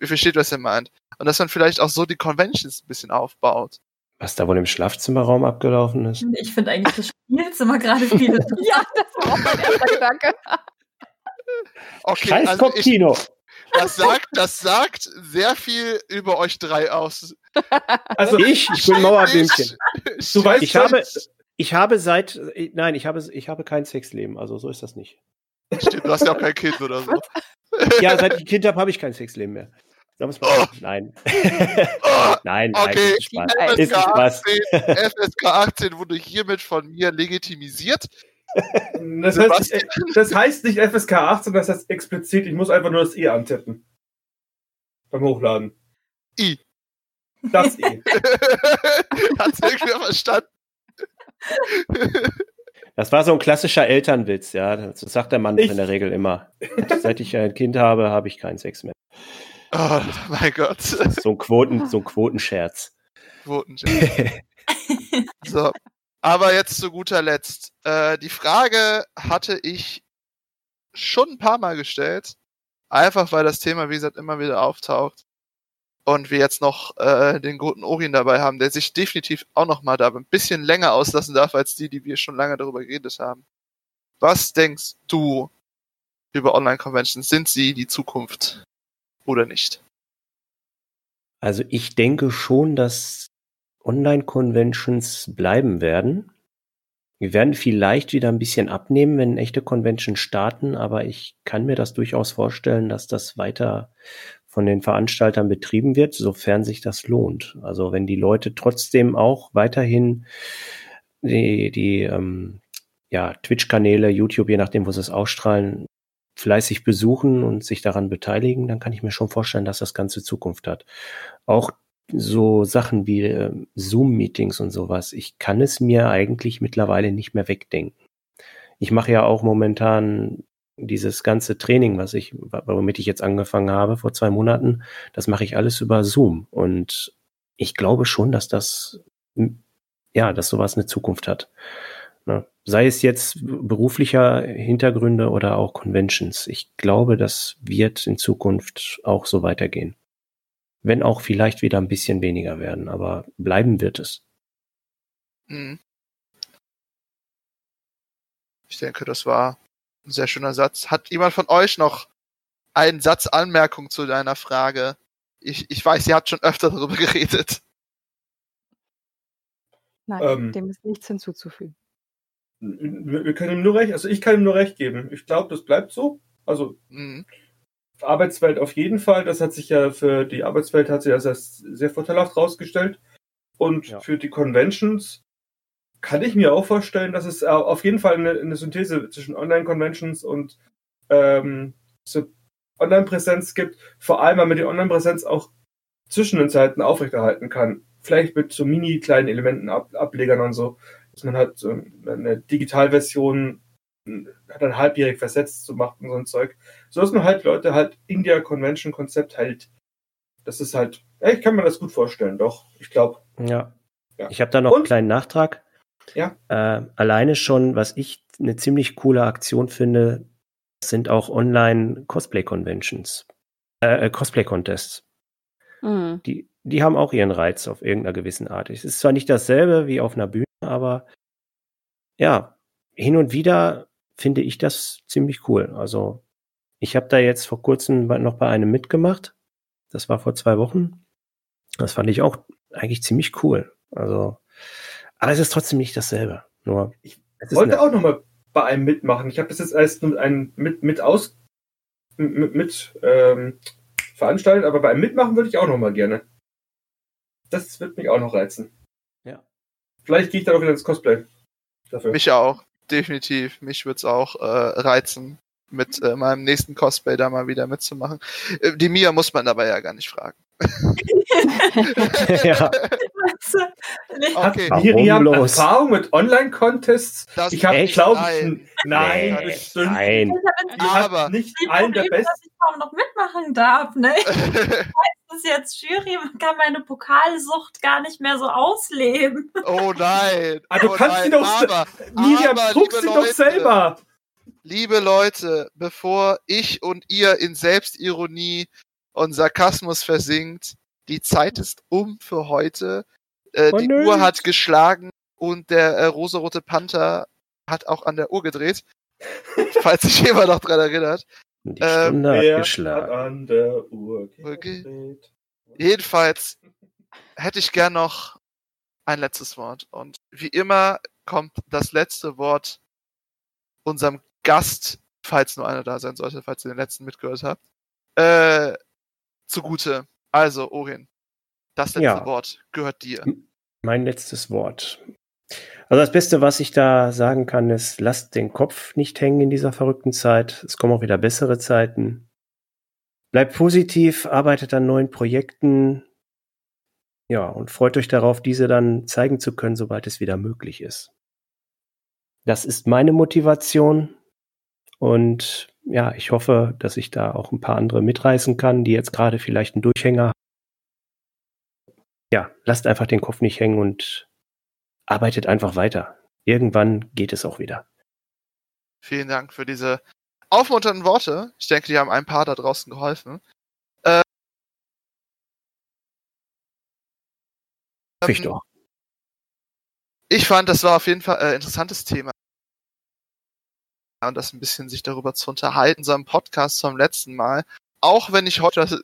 Ihr versteht, was ihr meint. Und dass man vielleicht auch so die Conventions ein bisschen aufbaut.
Was da wohl im Schlafzimmerraum abgelaufen ist?
Ich finde eigentlich das Spielzimmer gerade viel.
Ja, das war auch mein erster Gedanke.
Okay,
Scheiß
also ich,
Kopfkino.
Das sagt, das sagt sehr viel über euch drei aus.
Also
ich, ich bin Mauerblümchen.
du weißt
Ich habe, ich habe seit, äh, nein, ich habe, ich habe kein Sexleben, also so ist das nicht.
Stimmt, du hast ja auch kein Kind oder so.
Ja, seit ich ein Kind habe, habe ich kein Sexleben mehr. Sagen wir's mal. so. Nein.
Oh,
nein, nein,
Okay.
ist Spaß.
FSK
Ist Spaß.
18, FSK 18 wurde hiermit von mir legitimisiert.
Das, heißt, nicht- das heißt nicht FSK 18, das heißt explizit, ich muss einfach nur das E antippen. Beim Hochladen.
I.
Das E.
Hat's irgendwer verstanden?
Das war so ein klassischer Elternwitz, ja. Das sagt der Mann
Ich-
in der Regel immer. Seit ich ein Kind habe, habe ich keinen Sex mehr.
Oh mein Gott.
So ein Quoten, so ein Quotenscherz.
Quotencheck. So. Aber jetzt zu guter Letzt. Äh, die Frage hatte ich schon ein paar Mal gestellt. Einfach weil das Thema, wie gesagt, immer wieder auftaucht. Und wir jetzt noch äh, den guten Orin dabei haben, der sich definitiv auch noch mal da ein bisschen länger auslassen darf, als die, die wir schon lange darüber geredet haben. Was denkst du über Online-Conventions? Sind sie die Zukunft oder nicht?
Also ich denke schon, dass Online-Conventions bleiben werden. Wir werden vielleicht wieder ein bisschen abnehmen, wenn echte Conventions starten, aber ich kann mir das durchaus vorstellen, dass das weiter von den Veranstaltern betrieben wird, sofern sich das lohnt. Also wenn die Leute trotzdem auch weiterhin die, die ähm, ja, Twitch-Kanäle, YouTube, je nachdem, wo sie es ausstrahlen, fleißig besuchen und sich daran beteiligen, dann kann ich mir schon vorstellen, dass das Ganze Zukunft hat. Auch so Sachen wie äh, Zoom-Meetings und sowas, ich kann es mir eigentlich mittlerweile nicht mehr wegdenken. Ich mache ja auch momentan dieses ganze Training, was ich, womit ich jetzt angefangen habe vor zwei Monaten, das mache ich alles über Zoom. Und ich glaube schon, dass das, ja, dass sowas eine Zukunft hat. Ne? Sei es jetzt beruflicher Hintergründe oder auch Conventions. Ich glaube, das wird in Zukunft auch so weitergehen. Wenn auch vielleicht wieder ein bisschen weniger werden, aber bleiben wird es.
Hm. Ich denke, das war ein sehr schöner Satz. Hat jemand von euch noch einen Satz Anmerkung zu deiner Frage? Ich, ich weiß, ihr habt schon öfter darüber geredet.
Nein,
Ähm.
dem ist nichts hinzuzufügen.
Wir wir können ihm nur recht, also ich kann ihm nur recht geben. Ich glaube, das bleibt so. Also
Hm.
Arbeitswelt auf jeden Fall. Das hat sich ja für die Arbeitswelt hat sich als sehr vorteilhaft rausgestellt. Und
Ja.
für die Conventions kann ich mir auch vorstellen, dass es au- auf jeden Fall eine, eine Synthese zwischen Online-Conventions und ähm, so Online-Präsenz gibt. Vor allem, weil man die Online-Präsenz auch zwischen den Zeiten aufrechterhalten kann. Vielleicht mit so mini kleinen Elementen, Ab Ablegern und so. Dass man halt so eine Digitalversion dann halbjährig versetzt zu machen und so ein Zeug. So dass man halt Leute halt in der Convention-Konzept hält. Das ist halt, ja, ich kann mir das gut vorstellen, doch. Ich glaube.
Ja.
Ja.
Ich habe da noch
Und?
einen kleinen Nachtrag.
Ja.
Äh, alleine schon, was ich eine ziemlich coole Aktion finde, sind auch Online-Cosplay-Conventions. Äh, äh, Cosplay-Contests.
Mhm.
Die, die haben auch ihren Reiz auf irgendeiner gewissen Art. Es ist zwar nicht dasselbe wie auf einer Bühne, aber ja, hin und wieder finde ich das ziemlich cool. Also ich habe da jetzt vor kurzem noch bei einem mitgemacht. Das war vor zwei Wochen. Das fand ich auch eigentlich ziemlich cool. Also, aber es ist trotzdem nicht dasselbe. Nur
Ich wollte auch nochmal bei einem mitmachen. Ich habe das jetzt erst mit, einem, mit, mit aus mit, mit ähm, veranstaltet, aber bei einem mitmachen würde ich auch nochmal gerne. Das wird mich auch noch reizen.
Ja.
Vielleicht gehe ich dann auch wieder ins Cosplay. Dafür.
Mich auch, definitiv. Mich würde es auch äh, reizen, mit äh, meinem nächsten Cosplay da mal wieder mitzumachen. Äh, die Mia muss man dabei ja gar nicht fragen.
ja.
Okay,
Warum
Miriam
los?
Erfahrung mit Online-Contests?
das
Ich habe, glaube
Nein.
ich, nein,
Nee.
bestimmt.
nein.
Die hat
Aber-
nicht
Die
einen der besten.
dass ich kaum noch mitmachen darf, ne? ist jetzt Jury, man kann meine Pokalsucht gar nicht mehr so ausleben.
Oh nein.
Ah, du
oh
kannst
nein.
sie doch,
aber,
Miriam,
aber, liebe
sie doch
Leute,
selber.
Liebe Leute, bevor ich und ihr in Selbstironie und Sarkasmus versinkt, die Zeit ist um für heute. Äh,
Oh
die
nö.
Uhr hat geschlagen und der äh, rosarote Panther hat auch an der Uhr gedreht. falls sich jemand noch dran erinnert.
Die
Ähm,
Stunde hat
Wer hat
geschlagen.
an der Uhr
Okay.
gedreht?
Jedenfalls hätte ich gern noch ein letztes Wort. Und wie immer kommt das letzte Wort unserem Gast, falls nur einer da sein sollte, falls ihr den letzten mitgehört habt, äh, zugute. Also, Orin, das letzte
Ja.
Wort gehört dir.
Mein letztes Wort. Also das Beste, was ich da sagen kann, ist, lasst den Kopf nicht hängen in dieser verrückten Zeit. Es kommen auch wieder bessere Zeiten. Bleibt positiv, arbeitet an neuen Projekten. Ja, und freut euch darauf, diese dann zeigen zu können, sobald es wieder möglich ist. Das ist meine Motivation. Und ja, ich hoffe, dass ich da auch ein paar andere mitreißen kann, die jetzt gerade vielleicht einen Durchhänger ja, lasst einfach den Kopf nicht hängen und arbeitet einfach weiter. Irgendwann geht es auch wieder.
Vielen Dank für diese aufmunternden Worte. Ich denke, die haben ein paar da draußen geholfen.
Hoffe ich
Ähm,
doch.
Ich fand, das war auf jeden Fall ein äh, interessantes Thema. Und das ein bisschen sich darüber zu unterhalten, so einem Podcast vom letzten Mal. Auch wenn ich heute das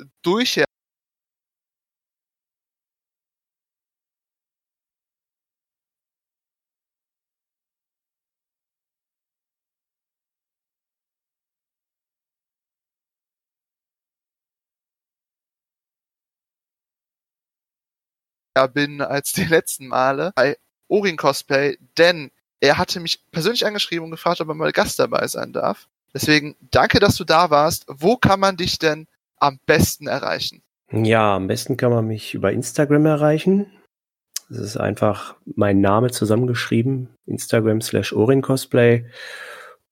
bin als die letzten Male bei Orin Cosplay, denn er hatte mich persönlich angeschrieben und gefragt, ob er mal Gast dabei sein darf. Deswegen danke, dass du da warst. Wo kann man dich denn am besten erreichen?
Ja, am besten kann man mich über Instagram erreichen. Das ist einfach mein Name zusammengeschrieben. Instagram slash Orin Cosplay.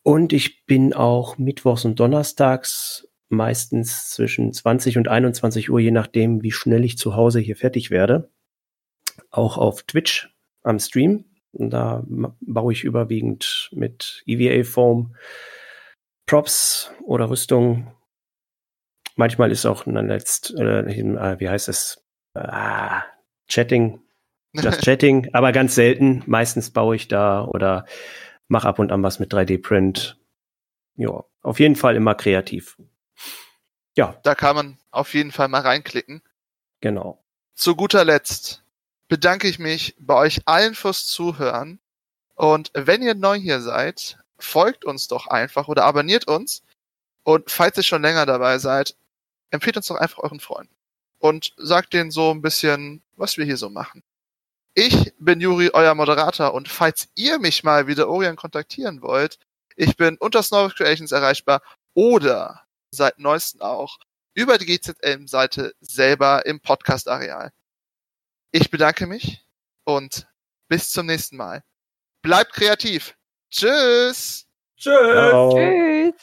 Und ich bin auch mittwochs und donnerstags meistens zwischen 20 und 21 Uhr, je nachdem, wie schnell ich zu Hause hier fertig werde. Auch auf Twitch am Stream. Und da baue ich überwiegend mit EVA Foam Props oder Rüstung. Manchmal ist auch ein letzt, äh, äh, wie heißt es? Ah, Chatting, Just Chatting, aber ganz selten. Meistens baue ich da oder mache ab und an was mit 3D-Print. Ja, auf jeden Fall immer kreativ. Ja,
Da kann man auf jeden Fall mal reinklicken.
genau.
Zu guter Letzt bedanke ich mich bei euch allen fürs Zuhören. Und wenn ihr neu hier seid, folgt uns doch einfach oder abonniert uns. Und falls ihr schon länger dabei seid, empfehlt uns doch einfach euren Freunden. Und sagt denen so ein bisschen, was wir hier so machen. Ich bin Juri, euer Moderator. Und falls ihr mich mal wieder Orion kontaktieren wollt, ich bin unter Snorlax Creations erreichbar oder seit neuestem auch über die GZM-Seite selber im Podcast-Areal. Ich bedanke mich und bis zum nächsten Mal. Bleibt kreativ. Tschüss!
Tschüss.
Ciao.
Tschüss.